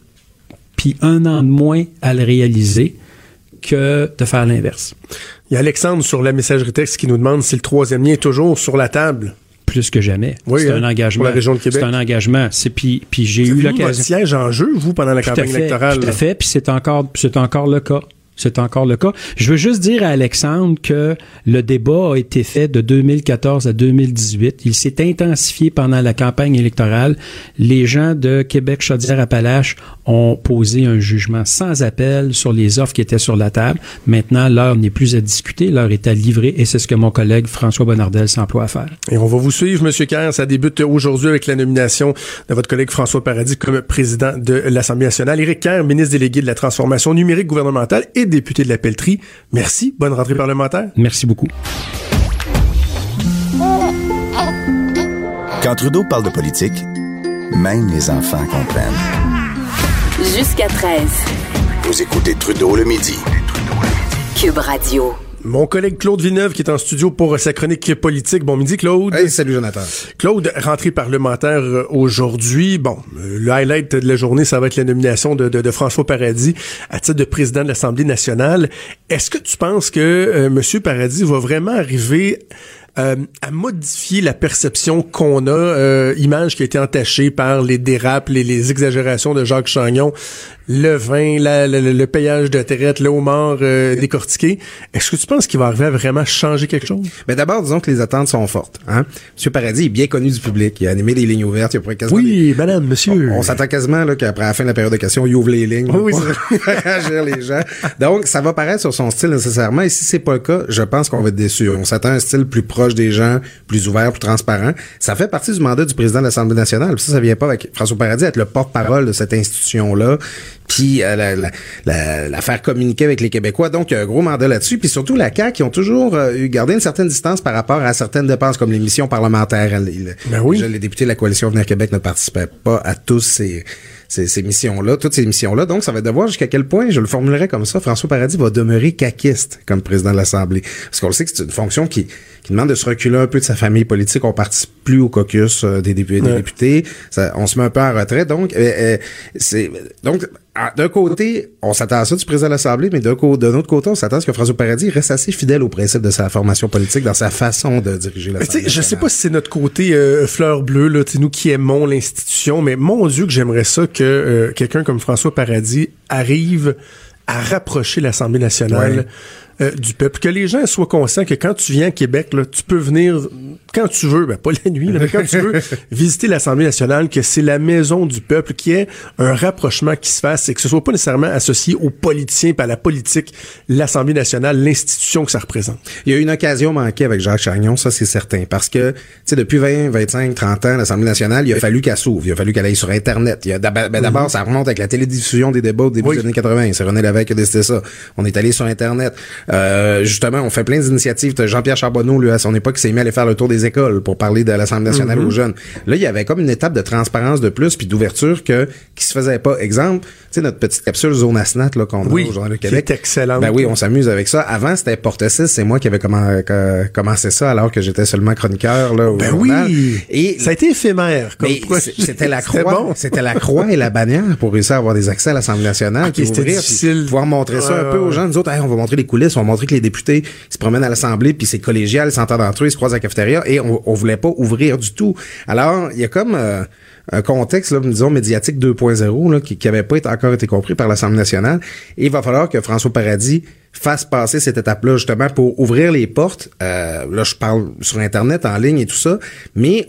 puis un an de moins à le réaliser que de faire l'inverse. Il y a Alexandre sur la messagerie texte qui nous demande si le troisième lien est toujours sur la table. Plus que jamais. Oui, c'est hein, un engagement. pour la région de Québec. C'est un engagement. C'est puis, puis j'ai eu l'occasion. siège en jeu, vous, pendant la Tout à campagne fait, électorale. Tout à fait, puis c'est encore, c'est encore le cas. C'est encore le cas. Je veux juste dire à Alexandre que le débat a été fait de 2014 à 2018. Il s'est intensifié pendant la campagne électorale. Les gens de Québec Chaudière-Appalaches ont posé un jugement sans appel sur les offres qui étaient sur la table. Maintenant, l'heure n'est plus à discuter, l'heure est à livrer et c'est ce que mon collègue François Bonnardel s'emploie à faire. Et on va vous suivre, Monsieur Kerr. Ça débute aujourd'hui avec la nomination de votre collègue François Paradis comme président de l'Assemblée nationale. Éric Kerr, ministre délégué de la transformation numérique gouvernementale et député de la Pelletrie. Merci. Bonne rentrée parlementaire. Merci beaucoup. Quand Trudeau parle de politique, même les enfants comprennent. Jusqu'à 13. Vous écoutez Trudeau le midi. Cube Radio. Mon collègue Claude Villeneuve qui est en studio pour sa chronique politique. Bon midi Claude. Hey, salut Jonathan. Claude, rentrée parlementaire euh, aujourd'hui. Bon, euh, le highlight de la journée, ça va être la nomination de, de, de François Paradis à titre de président de l'Assemblée nationale. Est-ce que tu penses que euh, M. Paradis va vraiment arriver euh, à modifier la perception qu'on a, euh, image qui a été entachée par les dérapes, les, les exagérations de Jacques Chagnon, le vin, la, la, le payage de traite, le homard euh, décortiqué. Est-ce que tu penses qu'il va arriver à vraiment changer quelque chose? Mais d'abord, disons que les attentes sont fortes. Hein? Monsieur Paradis est bien connu du public. Il a animé des lignes ouvertes. Il a quasiment Oui, des- madame, monsieur. On, on s'attend quasiment là, qu'après la fin de la période de questions, il ouvre les lignes Oui, pour réagir les gens. Donc, ça va paraître sur son style nécessairement. Et si c'est pas le cas, je pense qu'on va être déçu. On s'attend à un style plus proche des gens, plus ouvert, plus transparent. Ça fait partie du mandat du président de l'Assemblée nationale. Ça, ça vient pas avec François Paradis être le porte-parole de cette institution-là, puis euh, la, la, la- la faire communiquer avec les Québécois. Donc, il y a un gros mandat là-dessus. Puis surtout, la CAQ, qui ont toujours euh, eu gardé une certaine distance par rapport à certaines dépenses, comme les missions parlementaires. Il- Ben oui. déjà, les députés de la coalition Venir Québec ne participaient pas à tous ces, ces, ces missions-là, toutes ces missions-là. Donc, ça va être de voir jusqu'à quel point, je le formulerai comme ça, François Paradis va demeurer caquiste comme président de l'Assemblée. Parce qu'on le sait que c'est une fonction qui, qui demande de se reculer un peu de sa famille politique. On participe plus au caucus euh, des, députés, des députés. Ça- on se met un peu en retrait. Donc, euh, euh, c'est donc ah, d'un côté, on s'attend à ça du président de l'Assemblée, mais d'un autre côté, on s'attend à ce que François Paradis reste assez fidèle au principe de sa formation politique dans sa façon de diriger l'Assemblée. je sais pas si c'est notre côté euh, fleur bleue, là, nous qui aimons l'institution, mais mon Dieu que j'aimerais ça que euh, quelqu'un comme François Paradis arrive à rapprocher l'Assemblée nationale Ouais. Euh, du peuple. Que les gens soient conscients que quand tu viens à Québec, là, tu peux venir quand tu veux, ben pas la nuit, là, mais quand tu veux visiter l'Assemblée nationale, que c'est la maison du peuple, qu'il y ait un rapprochement qui se fasse et que ce soit pas nécessairement associé aux politiciens et à la politique, l'Assemblée nationale, l'institution que ça représente. Il y a eu une occasion manquée avec Jacques Chagnon, ça c'est certain, parce que tu sais depuis 20, 25, 30 ans, l'Assemblée nationale, il a fallu qu'elle s'ouvre, il a fallu qu'elle aille sur Internet. Il a ben, d'abord, ça remonte avec la télédiffusion des débats au début Oui. des années 80. C'est René Lévesque qui a décidé ça. On est allé sur Internet. Euh, justement, on fait plein d'initiatives. Jean-Pierre Charbonneau, lui, à son époque, qui s'est mis à aller faire le tour des écoles pour parler de l'Assemblée nationale aux jeunes. Là, il y avait comme une étape de transparence de plus puis d'ouverture que qui se faisait pas. Exemple, tu sais notre petite capsule Zone Asnat là qu'on Oui, a au Journal de qui Québec. est excellente. Ben oui, on s'amuse avec ça. Avant, c'était Porte 6, c'est moi qui avais commencé ça alors que j'étais seulement chroniqueur là au Ben journal. oui! Et ça a été éphémère. C'était la C'était croix, bon. c'était la croix et la bannière pour réussir à avoir des accès à l'Assemblée nationale, Ok, puis c'était difficile. pouvoir montrer ça un peu aux gens. Nous autres, Hey, on va montrer les coulisses, on va montrer que les députés se promènent à l'Assemblée, puis c'est collégial, ils s'entendent entre eux, ils se croisent à la cafétéria, et on, on voulait pas ouvrir du tout. Alors, il y a comme euh, un contexte, disons, médiatique 2.0, là, qui, qui avait pas encore été compris par l'Assemblée nationale, et il va falloir que François Paradis fasse passer cette étape-là justement pour ouvrir les portes. Euh, là, je parle sur Internet, en ligne et tout ça, mais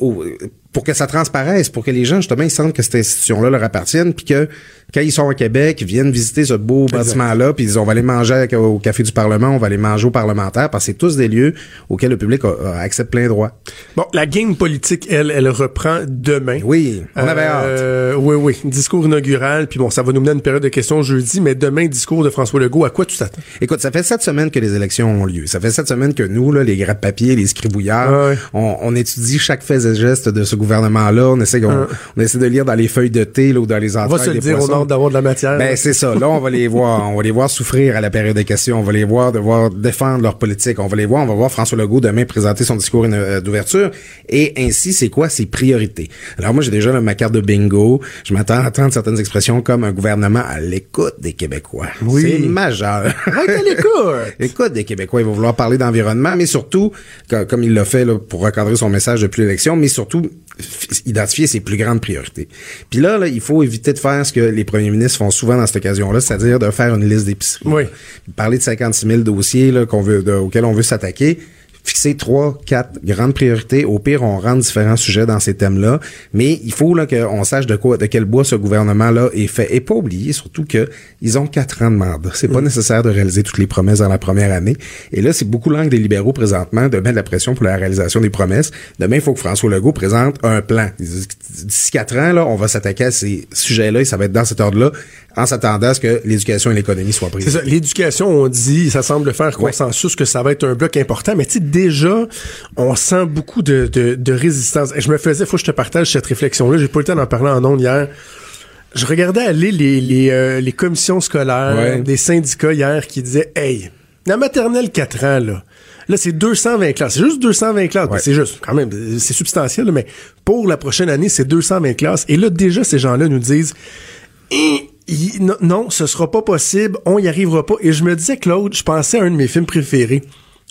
pour que ça transparaisse, pour que les gens justement ils sentent que cette institution-là leur appartienne, puis que quand ils sont au Québec, ils viennent visiter ce beau bâtiment-là, puis ils disent, on va aller manger au café du Parlement, on va aller manger aux parlementaires, parce que c'est tous des lieux auxquels le public a, a accès de plein droit. Bon, la game politique, elle, elle reprend demain. Oui, on avait hâte. Euh, Oui, oui. Discours inaugural, puis bon, ça va nous mener à une période de questions jeudi, mais demain, discours de François Legault. À quoi tu t'attends? Écoute, ça fait sept semaines que les élections ont lieu. Ça fait sept semaines que nous, là, les gratte-papiers, les scribouillards, ouais. on, on étudie chaque fait et geste de ce gouvernement-là. On essaie, on, on essaie de lire dans les feuilles de thé là, ou dans les On entrailles va se le dire, on poissons. a hâte d'avoir de la matière. Ben c'est ça. Là, on va les voir, on va les voir souffrir à la période des questions. On va les voir devoir défendre leur politique. On va les voir. On va voir François Legault demain présenter son discours euh, d'ouverture. Et ainsi, c'est quoi ses priorités? Alors moi, j'ai déjà là, ma carte de bingo. Je m'attends à entendre certaines expressions comme un gouvernement à l'écoute des Québécois. Oui. C'est majeur. L'écoute! Écoute, des Québécois, il va vouloir parler d'environnement, mais surtout, co- comme il l'a fait là, pour recadrer son message depuis l'élection, mais surtout identifier ses plus grandes priorités. Puis là, là, il faut éviter de faire ce que les premiers ministres font souvent dans cette occasion-là, c'est-à-dire de faire une liste d'épicerie. Oui. Parler de 56 000 dossiers là, qu'on veut, de- auxquels on veut s'attaquer fixer trois, quatre grandes priorités. Au pire, on rentre différents sujets dans ces thèmes-là. Mais il faut là qu'on sache de quoi, de quel bois ce gouvernement-là est fait. Et pas oublier surtout que ils ont quatre ans de mandat. C'est pas nécessaire de réaliser toutes les promesses dans la première année. Et là, c'est beaucoup l'angle des libéraux présentement de mettre la pression pour la réalisation des promesses. Demain, il faut que François Legault présente un plan. D'ici quatre ans, là, on va s'attaquer à ces sujets-là et ça va être dans cet ordre-là, en s'attendant à ce que l'éducation et l'économie soient prises. L'éducation, on dit, ça semble faire Ouais. consensus que ça va être un bloc important, mais tu déjà, on sent beaucoup de, de, de résistance. Et je me faisais, faut que je te partage cette réflexion-là. J'ai pas eu le temps d'en parler en ondes hier. Je regardais aller les, les, euh, les commissions scolaires Ouais. des syndicats hier qui disaient, hey, la maternelle 4 ans, là, là, c'est 220 classes. C'est juste 220 classes. Ouais. C'est juste, quand même, c'est substantiel, mais pour la prochaine année, c'est 220 classes. Et là, déjà, ces gens-là nous disent, non, non, ce sera pas possible, on y arrivera pas. Et je me disais, Claude, je pensais à un de mes films préférés.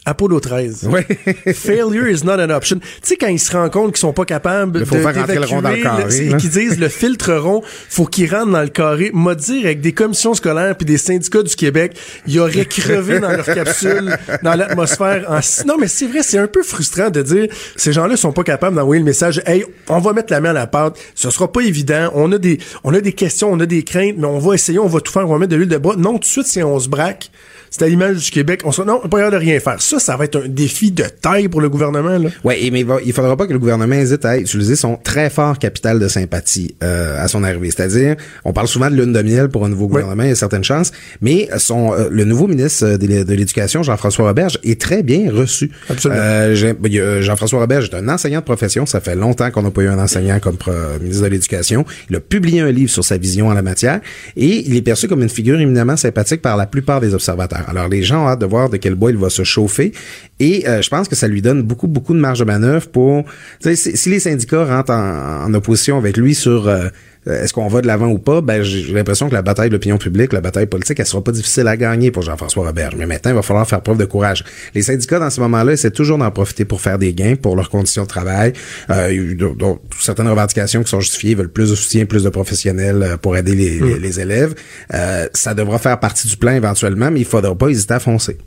Apollo 13. Ouais. Failure is not an option. Tu sais, quand ils se rendent compte qu'ils sont pas capables de faire rentrer le rond dans le carré, là. qu'ils disent le filtre rond, faut qu'il rentre dans le carré. M'a dire, avec des commissions scolaires puis des syndicats du Québec, ils auraient crevé dans leur capsule, dans l'atmosphère. En... Non, mais c'est vrai, c'est un peu frustrant de dire, ces gens-là sont pas capables d'envoyer le message, hey, on va mettre la main à la pâte. Ce sera pas évident. On a des, on a des questions, on a des craintes, mais on va essayer, on va tout faire, on va mettre de l'huile de bois. Non, tout de suite, si on se braque, c'est à l'image du Québec. On se non, on pas de rien faire. Ça, ça va être un défi de taille pour le gouvernement, et mais il va- il faudra pas que le gouvernement hésite à utiliser son très fort capital de sympathie euh, à son arrivée. C'est-à-dire, on parle souvent de lune de miel pour un nouveau gouvernement, il y a certaines chances, mais son euh, le nouveau ministre de l'é- de l'Éducation, Jean-François Roberge, est très bien reçu. Absolument. Euh, Jean-François Roberge est un enseignant de profession. Ça fait longtemps qu'on n'a pas eu un enseignant comme ministre de l'Éducation. Il a publié un livre sur sa vision en la matière et il est perçu comme une figure éminemment sympathique par la plupart des observateurs. Alors, les gens ont hâte de voir de quel bois il va se chauffer. Et euh, je pense que ça lui donne beaucoup, beaucoup de marge de manœuvre pour... Si, si les syndicats rentrent en, en opposition avec lui sur... euh, est-ce qu'on va de l'avant ou pas? Ben, j'ai l'impression que la bataille de l'opinion publique, la bataille politique, elle sera pas difficile à gagner pour Jean-François Roberge. Mais maintenant, il va falloir faire preuve de courage. Les syndicats, dans ce moment-là, essaient toujours d'en profiter pour faire des gains pour leurs conditions de travail. Euh, il y a eu d- d- certaines revendications qui sont justifiées, ils veulent plus de soutien, plus de professionnels euh, pour aider les, les- les élèves. Euh, ça devra faire partie du plan éventuellement, mais il faudra pas hésiter à foncer.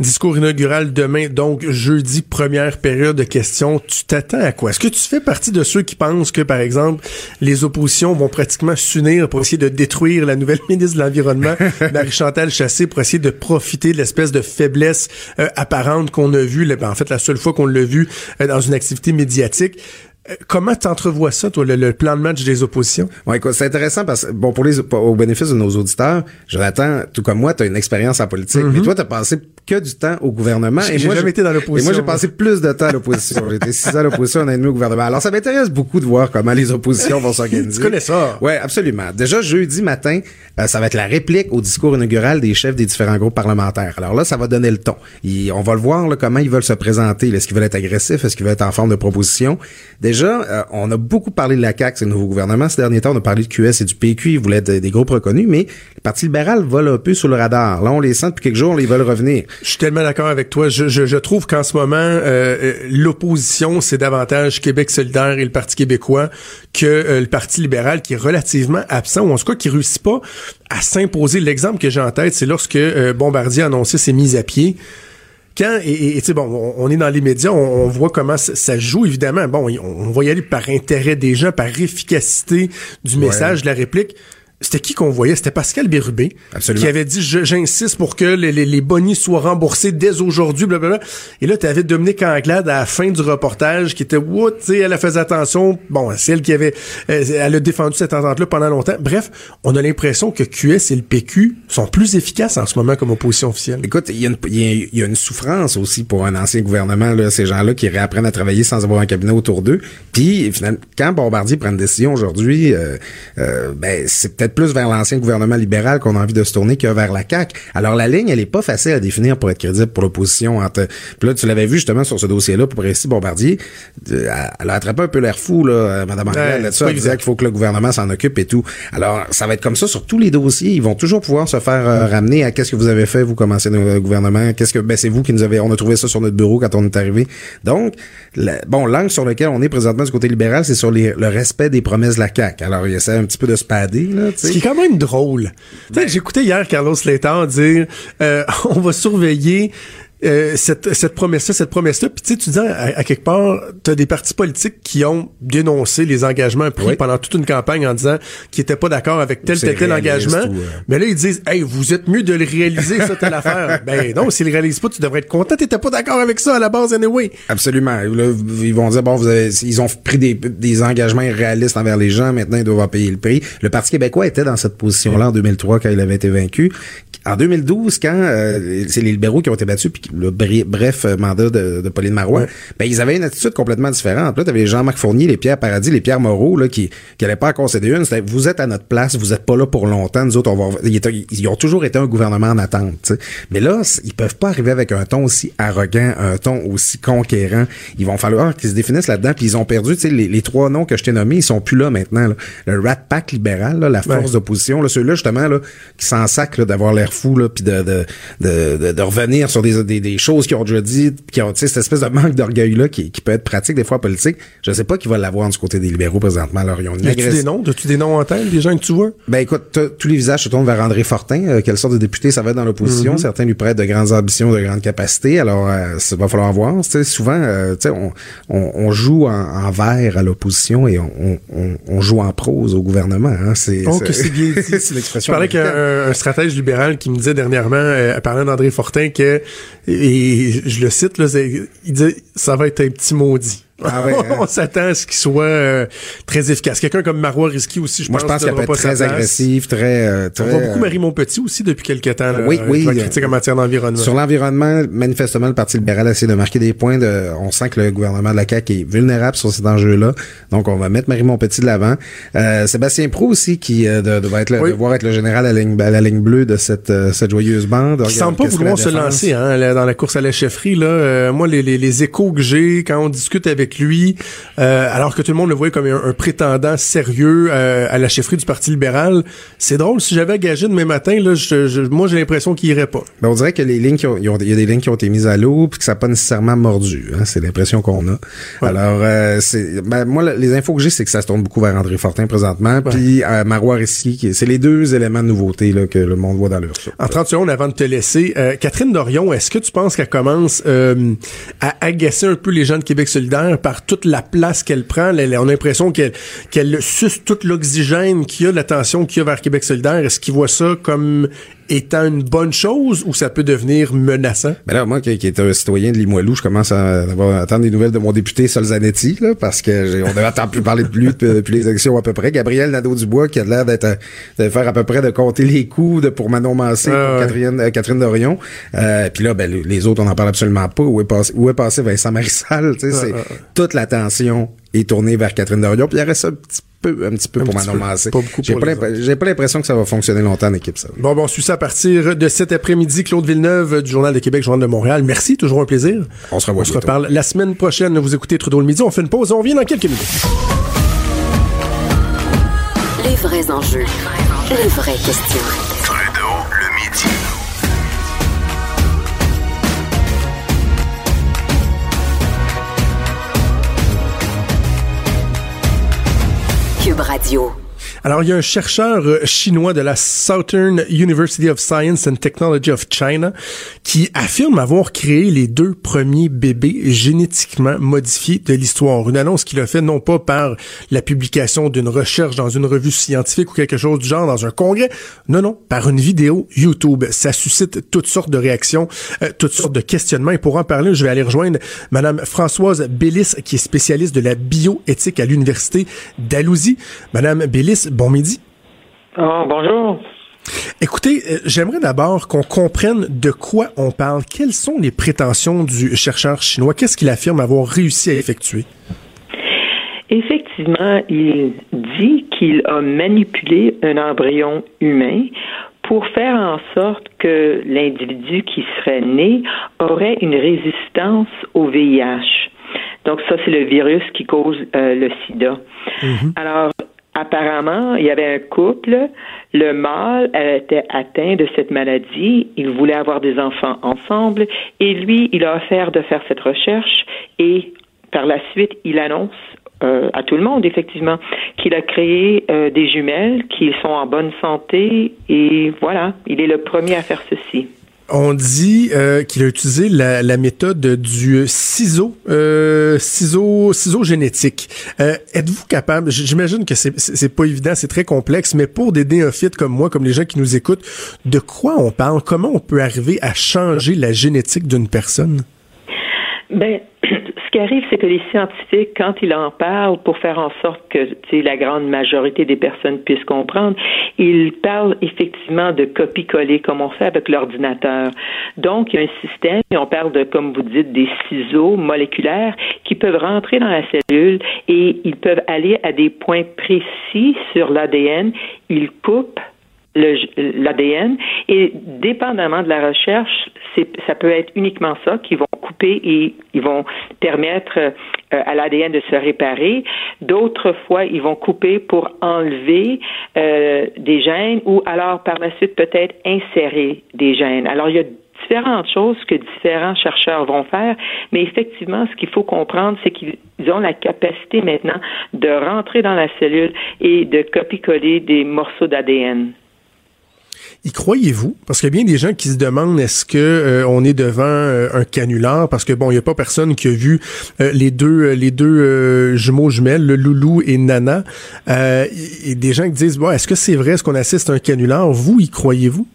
Discours inaugural demain, donc jeudi, première période de questions. Tu t'attends à quoi? Est-ce que tu fais partie de ceux qui pensent que, par exemple, les oppositions vont pratiquement s'unir pour essayer de détruire la nouvelle ministre de l'Environnement, Marie-Chantal Chassé, pour essayer de profiter de l'espèce de faiblesse euh, apparente qu'on a vue, ben, en fait, la seule fois qu'on l'a vu euh, dans une activité médiatique? Euh, Comment t'entrevois ça, toi, le, le plan de match des oppositions? Ouais, écoute, c'est intéressant parce que, bon, pour les, pour- au bénéfice de nos auditeurs, Jonathan, tout comme moi, tu as une expérience en politique, mais toi, tu as passé que du temps au gouvernement. Et moi, jamais été dans l'opposition, Et moi, j'ai passé plus de temps à l'opposition. j'ai été six ans à l'opposition, un an et demi au gouvernement. Alors, ça m'intéresse beaucoup de voir comment les oppositions vont s'organiser. Tu connais ça? Ouais, absolument. Déjà, jeudi matin, euh, ça va être la réplique au discours inaugural des chefs des différents groupes parlementaires. Alors là, ça va donner le ton. Et on va le voir, là, comment ils veulent se présenter. Est-ce qu'ils veulent être agressifs? Est-ce qu'ils veulent être en forme de proposition? Déjà, euh, on a beaucoup parlé de la CAQ, c'est le nouveau gouvernement. Ces derniers temps, on a parlé de QS et du PQ. Ils voulaient être des, des groupes reconnus, mais le Parti libéral vole un peu sous le radar. Là, on les sent depuis quelques jours, ils veulent revenir. Je suis tellement d'accord avec toi. Je, je, je trouve qu'en ce moment, euh, euh, l'opposition, c'est davantage Québec solidaire et le Parti québécois que euh, le Parti libéral qui est relativement absent, ou en tout cas qui réussit pas à s'imposer. L'exemple que j'ai en tête, c'est lorsque euh, Bombardier a annoncé ses mises à pied. Quand, et tu sais, bon, on, est dans les médias, on, on voit comment ça, ça joue, évidemment. Bon, on, on va y aller par intérêt des gens, par efficacité du message, de la réplique. C'était qui qu'on voyait? C'était Pascal Bérubé. Absolument. Qui avait dit, j'insiste pour que les, les, les bonnies soient remboursés dès aujourd'hui, blablabla. Et là, tu avais Dominique Anglade à la fin du reportage qui était, what, tu sais, elle a fait attention. Bon, c'est elle qui avait, euh, elle a défendu cette entente-là pendant longtemps. Bref, on a l'impression que QS et le PQ sont plus efficaces en ce moment comme opposition officielle. Écoute, il y, y a une souffrance aussi pour un ancien gouvernement, là, ces gens-là qui réapprennent à travailler sans avoir un cabinet autour d'eux. Puis, finalement, quand Bombardier prend une décision aujourd'hui, euh, euh, ben, c'est peut-être plus vers l'ancien gouvernement libéral qu'on a envie de se tourner que vers la CAQ. Alors la ligne, elle est pas facile à définir pour être crédible pour l'opposition. Entre... Puis là, tu l'avais vu justement sur ce dossier-là pour Précis Bombardier. Euh, Elle a attrapé un peu l'air fou, là, Mme Ariel, Ouais, là-dessus. Elle disait qu'il faut que le gouvernement s'en occupe et tout. Alors, ça va être comme ça sur tous les dossiers. Ils vont toujours pouvoir se faire euh, ramener à qu'est-ce que vous avez fait, vous commencez le gouvernement, qu'est-ce que, ben, c'est vous qui nous avez, on a trouvé ça sur notre bureau quand on est arrivé. Donc, la- bon, l'angle sur lequel on est présentement du côté libéral, c'est sur les- le respect des promesses de la CAQ. Alors, il essaie un petit peu de se pader, là, Ce qui est quand même drôle. Sais, J'écoutais hier Carlos Slater dire euh, on va surveiller euh, cette, cette promesse-là, cette promesse-là. Puis tu sais, tu dis à, à quelque part, tu as des partis politiques qui ont dénoncé les engagements pris Oui. pendant toute une campagne en disant qu'ils étaient pas d'accord avec tel, tel, tel engagement. ou, euh, Mais là, ils disent Hey, vous êtes mieux de le réaliser, ça, telle affaire. Ben non, s'ils le réalisent pas, tu devrais être content. T'étais pas d'accord avec ça à la base, anyway. Absolument. Là, ils vont dire bon, vous avez- ils ont pris des, des engagements réalistes envers les gens. Maintenant, ils doivent en payer le prix. Le Parti québécois était dans cette position-là en 2003 quand il avait été vaincu. En 2012, quand euh, c'est les libéraux qui ont été battus, puis le bref euh, mandat de, de Pauline Marois, ben ils avaient une attitude complètement différente. Là, t'avais les Jean-Marc Fournier, les Pierre Paradis, les Pierre Moreau, là, qui qui allaient pas en concéder une. C'était vous êtes à notre place, vous êtes pas là pour longtemps. Nous autres, on va. Ils, étaient- ils ont toujours été un gouvernement en attente. Mais là, ils peuvent pas arriver avec un ton aussi arrogant, un ton aussi conquérant. Ils vont falloir qu'ils se définissent là-dedans. Puis ils ont perdu, tu sais, les, les trois noms que je t'ai nommés, ils sont plus là maintenant. là. Le Rat Pack libéral, là, la force Ouais. d'opposition, là, ceux-là justement là, qui s'en sacrent là, d'avoir l'air fou, là, puis de, de, de, de, de revenir sur des, des, des choses qu'ils ont déjà dit, qui ont, cette espèce de manque d'orgueil là qui, qui peut être pratique des fois politique. Je sais pas qui va l'avoir du côté des libéraux présentement. Alors ils ont une As-tu des noms? As-tu des noms en tête, des gens que tu vois? Ben écoute, tous les visages se tournent vers André Fortin. Euh, quelle sorte de député ça va être dans l'opposition? Certains lui prêtent de grandes ambitions, de grandes capacités. Alors, euh, ça va falloir voir. Tu sais, souvent, euh, tu sais, on, on, on joue en, en vert à l'opposition et on, on, on joue en prose au gouvernement. Hein. C'est, Oh, c'est bien dit. c'est l'expression. Je parlais qu'un un stratège libéral qui me disait dernièrement, euh, parlant d'André Fortin, que, et je le cite, là, il disait, ça va être un petit maudit. Ah ouais, hein? On s'attend à ce qu'il soit euh, très efficace. Quelqu'un comme Marois Risky aussi, je Moi, je pense pense, qu'elle peut être très agressif, très, euh, très. On voit beaucoup euh, Marie Montpetit aussi depuis quelques temps. Là, Oui, oui, La euh, critique en matière d'environnement. Sur l'environnement, manifestement, le Parti libéral essaie de marquer des points. De, on sent que le gouvernement de la CAQ est vulnérable sur cet enjeu-là. Donc, on va mettre Marie Montpetit de l'avant. Euh, Sébastien Prou aussi, qui euh, de- être Oui. devoir être le général à la ligne, à la ligne bleue de cette, euh, cette joyeuse bande. qui semble pas vouloir se lancer hein, dans la course à la chefferie. Là, Euh, moi, les, les, les échos que j'ai quand on discute avec lui, euh, alors que tout le monde le voyait comme un, un prétendant sérieux euh, à la chefferie du Parti libéral, c'est drôle. Si j'avais gagé demain matin, là, je, je- moi, j'ai l'impression qu'il irait pas. Ben, on dirait que les lignes qui ont, il y a des lignes qui ont été mises à l'eau puis que ça n'a pas nécessairement mordu. Hein, c'est l'impression qu'on a. Alors, euh, c'est, ben, moi, le- les infos que j'ai, c'est que ça se tourne beaucoup vers André Fortin présentement, puis euh, Marois Risky, c'est les deux éléments de nouveauté là, que le monde voit dans leur soupe. En 30 secondes avant de te laisser, Catherine Dorion, est-ce que tu penses qu'elle commence euh, à agacer un peu les gens de Québec solidaire par toute la place qu'elle prend? Elle- on a l'impression qu'elle qu'elle suce toute l'oxygène qu'il y a, l'attention qu'il y a vers Québec solidaire. Est-ce qu'ils voient ça comme étant une bonne chose ou ça peut devenir menaçant? Ben là, moi, qui, qui est un citoyen de Limoilou, je commence à, à attendre des nouvelles de mon député Solzanetti, là, parce que j'ai- on attendre plus parler de lui depuis, depuis les élections à peu près. Gabriel Nadeau-Dubois, qui a l'air d'être, euh, de faire à peu près de compter les coups de, pour Manon Massé, Ah pour. Catherine, euh, Catherine Dorion. Euh, puis là, ben, les- autres, on n'en parle absolument pas. Où est passé, où est passé Vincent Marissal? Tu sais, c'est, toute l'attention est tournée vers Catherine Dorion. Puis il reste un petit peu, un petit peu Un pour petit Manon peu. Massé. Pas beaucoup J'ai pour pas, l'impression que ça va fonctionner longtemps en équipe, ça. Bon, bon, on suit ça à partir de cet après-midi. Claude Villeneuve du Journal de Québec, Journal de Montréal. Merci, toujours un plaisir. On se revoit On se reparle la semaine prochaine. Vous écoutez Trudeau le midi. On fait une pause. On revient dans quelques minutes. Les vrais enjeux. Les vraies questions. Radio. Alors, il y a un chercheur euh, chinois de la Southern University of Science and Technology of China qui affirme avoir créé les deux premiers bébés génétiquement modifiés de l'histoire. Une annonce qu'il a fait non pas par la publication d'une recherche dans une revue scientifique ou quelque chose du genre dans un congrès, non, non, par une vidéo YouTube. Ça suscite toutes sortes de réactions, euh, toutes sortes de questionnements. Et pour en parler, je vais aller rejoindre Madame Françoise Bélis, qui est spécialiste de la bioéthique à l'Université d'Alousie. Madame Bélis, bon midi. Oh, bonjour. Écoutez, euh, j'aimerais d'abord qu'on comprenne de quoi on parle. Quelles sont les prétentions du chercheur chinois? Qu'est-ce qu'il affirme avoir réussi à effectuer? Effectivement, il dit qu'il a manipulé un embryon humain pour faire en sorte que l'individu qui serait né aurait une résistance au VIH. Donc ça, c'est le virus qui cause euh, le sida. Mhm. Alors, apparemment, il y avait un couple, le mâle était atteint de cette maladie, il voulait avoir des enfants ensemble, et lui, il a offert de faire cette recherche, et par la suite, il annonce euh, à tout le monde, effectivement, qu'il a créé euh, des jumelles qui sont en bonne santé, et voilà, il est le premier à faire ceci. On dit euh, qu'il a utilisé la, la, méthode du ciseau, euh, ciseau, ciseau génétique. Euh, êtes-vous capable, j'imagine que c'est pas évident, c'est très complexe, mais pour des néophytes comme moi, comme les gens qui nous écoutent, de quoi on parle? Comment on peut arriver à changer la génétique d'une personne? Ben, qui arrive, c'est que les scientifiques, quand ils en parlent pour faire en sorte que la grande majorité des personnes puissent comprendre, ils parlent effectivement de copie-coller comme on fait avec l'ordinateur. Donc, il y a un système, et on parle de, comme vous dites, des ciseaux moléculaires qui peuvent rentrer dans la cellule et ils peuvent aller à des points précis sur l'ADN. Ils coupent l'ADN et dépendamment de la recherche, ça peut être uniquement ça qu'ils vont et ils vont permettre euh, à l'ADN de se réparer. D'autres fois, ils vont couper pour enlever euh, des gènes ou alors par la suite peut-être insérer des gènes. Alors il y a différentes choses que différents chercheurs vont faire, mais effectivement, ce qu'il faut comprendre, c'est qu'ils ont la capacité maintenant de rentrer dans la cellule et de copier-coller des morceaux d'ADN. Y croyez-vous? Parce qu'il y a bien des gens qui se demandent est-ce que euh, on est devant euh, un canular? Parce que bon, il y a pas personne qui a vu euh, les deux les deux jumeaux jumelles, le Loulou et Nana. et des gens qui disent bon, est-ce que c'est vrai? Ce qu'on assiste à un canular? Vous y croyez-vous?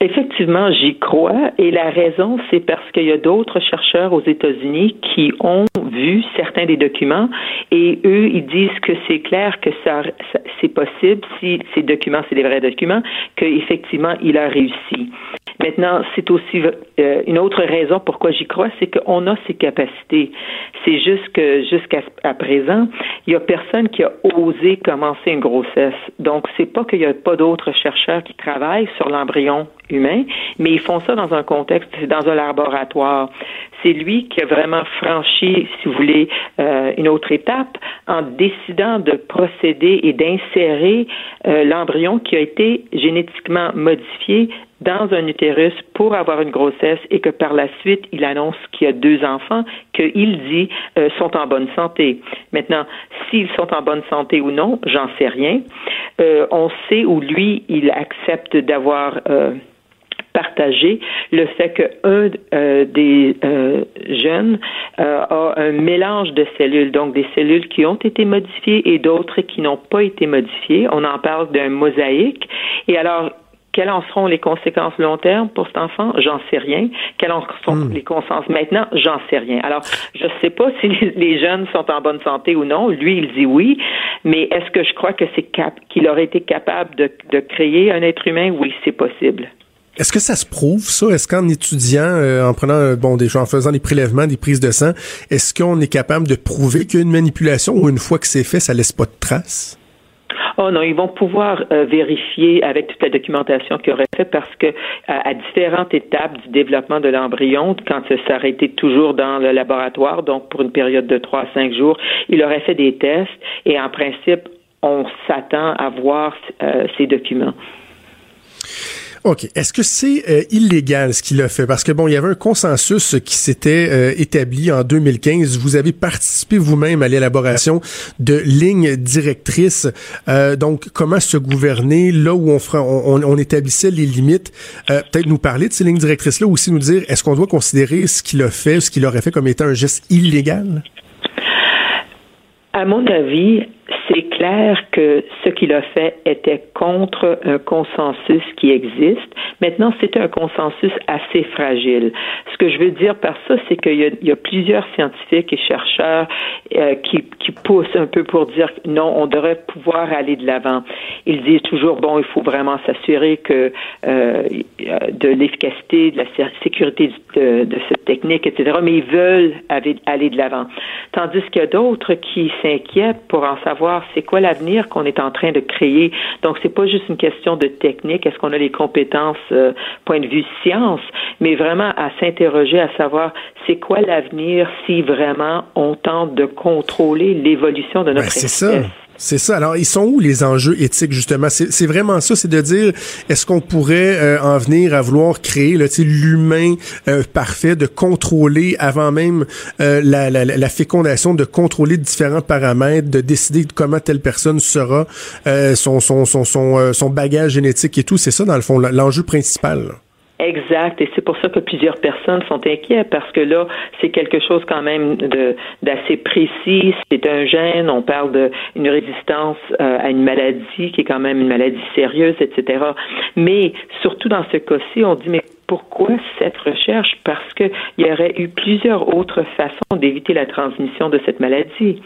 Effectivement, j'y crois et la raison, c'est parce qu'il y a d'autres chercheurs aux États-Unis qui ont vu certains des documents et eux, ils disent que c'est clair que ça, c'est possible si ces documents, c'est des vrais documents, qu'effectivement, il a réussi. Maintenant, c'est aussi euh, une autre raison pourquoi j'y crois, c'est qu'on a ces capacités. C'est juste que jusqu'à présent, il y a personne qui a osé commencer une grossesse. Donc, c'est pas qu'il y a pas d'autres chercheurs qui travaillent sur l'embryon humain, mais ils font ça dans un contexte, dans un laboratoire. C'est lui qui a vraiment franchi, si vous voulez, euh, une autre étape en décidant de procéder et d'insérer euh, l'embryon qui a été génétiquement modifié dans un utérus pour avoir une grossesse et que par la suite, il annonce qu'il y a deux enfants qu'il dit euh, sont en bonne santé. Maintenant, s'ils sont en bonne santé ou non, j'en sais rien. on sait où lui, il accepte d'avoir partager le fait qu'un euh, des euh, jeunes euh, a un mélange de cellules, donc des cellules qui ont été modifiées et d'autres qui n'ont pas été modifiées. On en parle d'un mosaïque. Et alors, quelles en seront les conséquences long terme pour cet enfant? J'en sais rien. Quelles en sont hmm. les conséquences maintenant? J'en sais rien. Alors, je ne sais pas si les jeunes sont en bonne santé ou non. Lui, il dit oui. Mais est-ce que je crois que c'est cap qu'il aurait été capable de, de créer un être humain? Oui, c'est possible. Est-ce que ça se prouve, ça? Est-ce qu'en étudiant, euh, en prenant, euh, bon, des en faisant des prélèvements, des prises de sang, est-ce qu'on est capable de prouver qu'il y a une manipulation ou une fois que c'est fait, ça laisse pas de traces? Oh non, ils vont pouvoir euh, vérifier avec toute la documentation qu'ils auraient fait parce que à, différentes étapes du développement de l'embryon, quand ça s'arrêtait toujours dans le laboratoire, donc pour une période de trois à cinq jours, il aurait fait des tests et en principe, on s'attend à voir ces documents. OK. Est-ce que c'est euh, illégal ce qu'il a fait? Parce que bon, il y avait un consensus qui s'était euh, établi en 2015. Vous avez participé vous-même à l'élaboration de lignes directrices. Euh, donc, comment se gouverner là où on, établissait les limites? Peut-être nous parler de ces lignes directrices-là, aussi nous dire est-ce qu'on doit considérer ce qu'il a fait, ce qu'il aurait fait comme étant un geste illégal? À mon avis, c'est clair que ce qu'il a fait était contre un consensus qui existe, Maintenant, c'est un consensus assez fragile. Ce que je veux dire par ça, c'est qu'il y, a plusieurs scientifiques et chercheurs euh, qui, poussent un peu pour dire non, on devrait pouvoir aller de l'avant. Ils disent toujours bon, il faut vraiment s'assurer que euh, de l'efficacité, de la sécurité de, de, cette technique, etc. Mais ils veulent aller de l'avant. Tandis qu'il y a d'autres qui s'inquiètent pour en savoir c'est quoi l'avenir qu'on est en train de créer. Donc c'est pas juste une question de technique, est-ce qu'on a les compétences euh, point de vue science, mais vraiment à s'interroger à savoir c'est quoi l'avenir si vraiment on tente de contrôler l'évolution de notre ben, espèce. C'est ça. Alors, ils sont où les enjeux éthiques, justement? C'est vraiment ça, c'est de dire, est-ce qu'on pourrait euh, en venir à vouloir créer l'humain euh, parfait, de contrôler avant même euh, la, fécondation, de contrôler différents paramètres, de décider comment telle personne sera, son, son bagage génétique et tout. C'est ça, dans le fond, l'enjeu principal. Exact, et c'est pour ça que plusieurs personnes sont inquiètes parce que là, c'est quelque chose quand même de d'assez précis. C'est un gène, on parle d'une résistance euh, à une maladie qui est quand même une maladie sérieuse, etc. Mais surtout dans ce cas-ci, on dit mais pourquoi cette recherche? Parce qu'il y aurait eu plusieurs autres façons d'éviter la transmission de cette maladie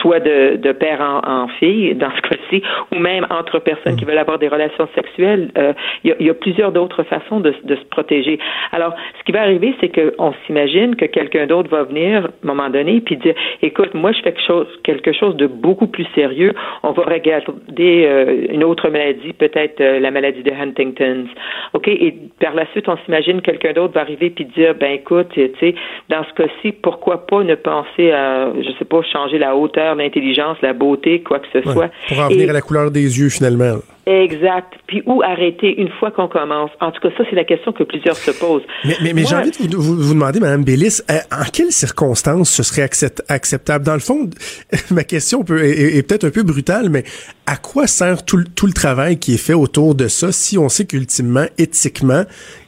soit de, père en, fille, dans ce cas-ci, ou même entre personnes qui veulent avoir des relations sexuelles. Euh, il y, a, plusieurs d'autres façons de, se protéger. Alors, ce qui va arriver, c'est qu'on s'imagine que quelqu'un d'autre va venir, à un moment donné, puis dire, écoute, moi, je fais quelque chose, quelque chose de beaucoup plus sérieux. On va regarder euh, une autre maladie, peut-être euh, la maladie de Huntington's. OK? Et par la suite, on s'imagine quelqu'un d'autre va arriver puis dire, ben écoute, tu sais, dans ce cas-ci, pourquoi pas ne penser à, je sais pas, changer la hauteur l'intelligence, la beauté, quoi que ce soit. Pour en venir à la couleur des yeux, finalement. Exact. Puis où arrêter une fois qu'on commence? En tout cas, ça, c'est la question que plusieurs se posent. Mais, mais, j'ai envie de vous, vous, demander, Mme Bélis, euh, en quelles circonstances ce serait acceptable? Dans le fond, ma question peut, est, peut-être un peu brutale, mais à quoi sert tout, tout, le travail qui est fait autour de ça si on sait qu'ultimement, éthiquement,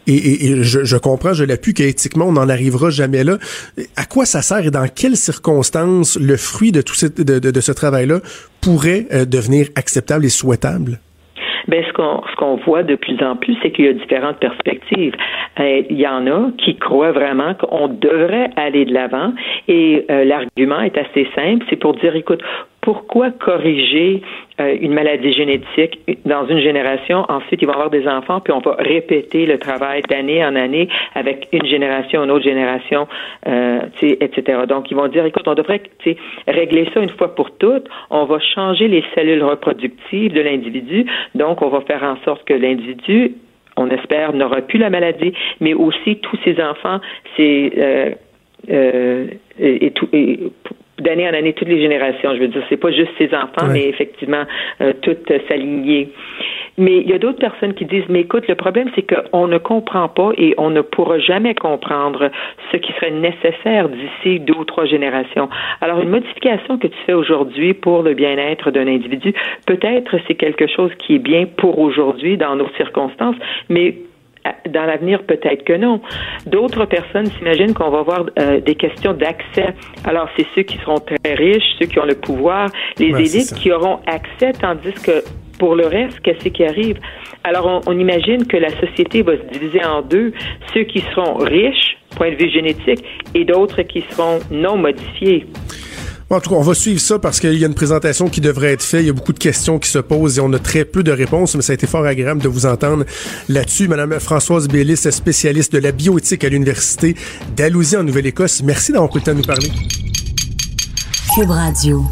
et, je, comprends, je l'appuie qu'éthiquement, on n'en arrivera jamais là. À quoi ça sert et dans quelles circonstances le fruit de tout ce, de, ce travail-là pourrait euh, devenir acceptable et souhaitable? Ben, ce qu'on ce voit de plus en plus, c'est qu'il y a différentes perspectives. Euh, il y en a qui croient vraiment qu'on devrait aller de l'avant et euh, l'argument est assez simple, c'est pour dire écoute, pourquoi corriger euh, une maladie génétique dans une génération, ensuite ils vont avoir des enfants, puis on va répéter le travail d'année en année avec une génération, une autre génération, euh, etc. Donc ils vont dire, écoute, on devrait régler ça une fois pour toutes, on va changer les cellules reproductives de l'individu, donc on va faire en sorte que l'individu on espère, n'aura plus la maladie, mais aussi tous ces enfants, c'est euh, d'année en année toutes les générations. Je veux dire, c'est pas juste ses enfants, mais effectivement euh, toutes s'aligner. Mais il y a d'autres personnes qui disent, mais écoute, le problème c'est qu'on ne comprend pas et on ne pourra jamais comprendre ce qui serait nécessaire d'ici deux ou trois générations. Alors une modification que tu fais aujourd'hui pour le bien-être d'un individu, peut-être c'est quelque chose qui est bien pour aujourd'hui dans nos circonstances, mais dans l'avenir, peut-être que non. D'autres personnes s'imaginent qu'on va avoir euh, des questions d'accès. Alors, c'est ceux qui seront très riches, ceux qui ont le pouvoir, les élites qui auront accès, tandis que pour le reste, qu'est-ce qui arrive? Alors, on, on, imagine que la société va se diviser en deux. Ceux qui seront riches, point de vue génétique, et d'autres qui seront non modifiés. En tout cas, on va suivre ça parce qu'il y a une présentation qui devrait être faite. Il y a beaucoup de questions qui se posent et on a très peu de réponses, mais ça a été fort agréable de vous entendre là-dessus. Madame Françoise Bélis, spécialiste de la bioéthique à l'Université d'Alousie en Nouvelle-Écosse. Merci d'avoir pris le temps de nous parler. Cube Radio.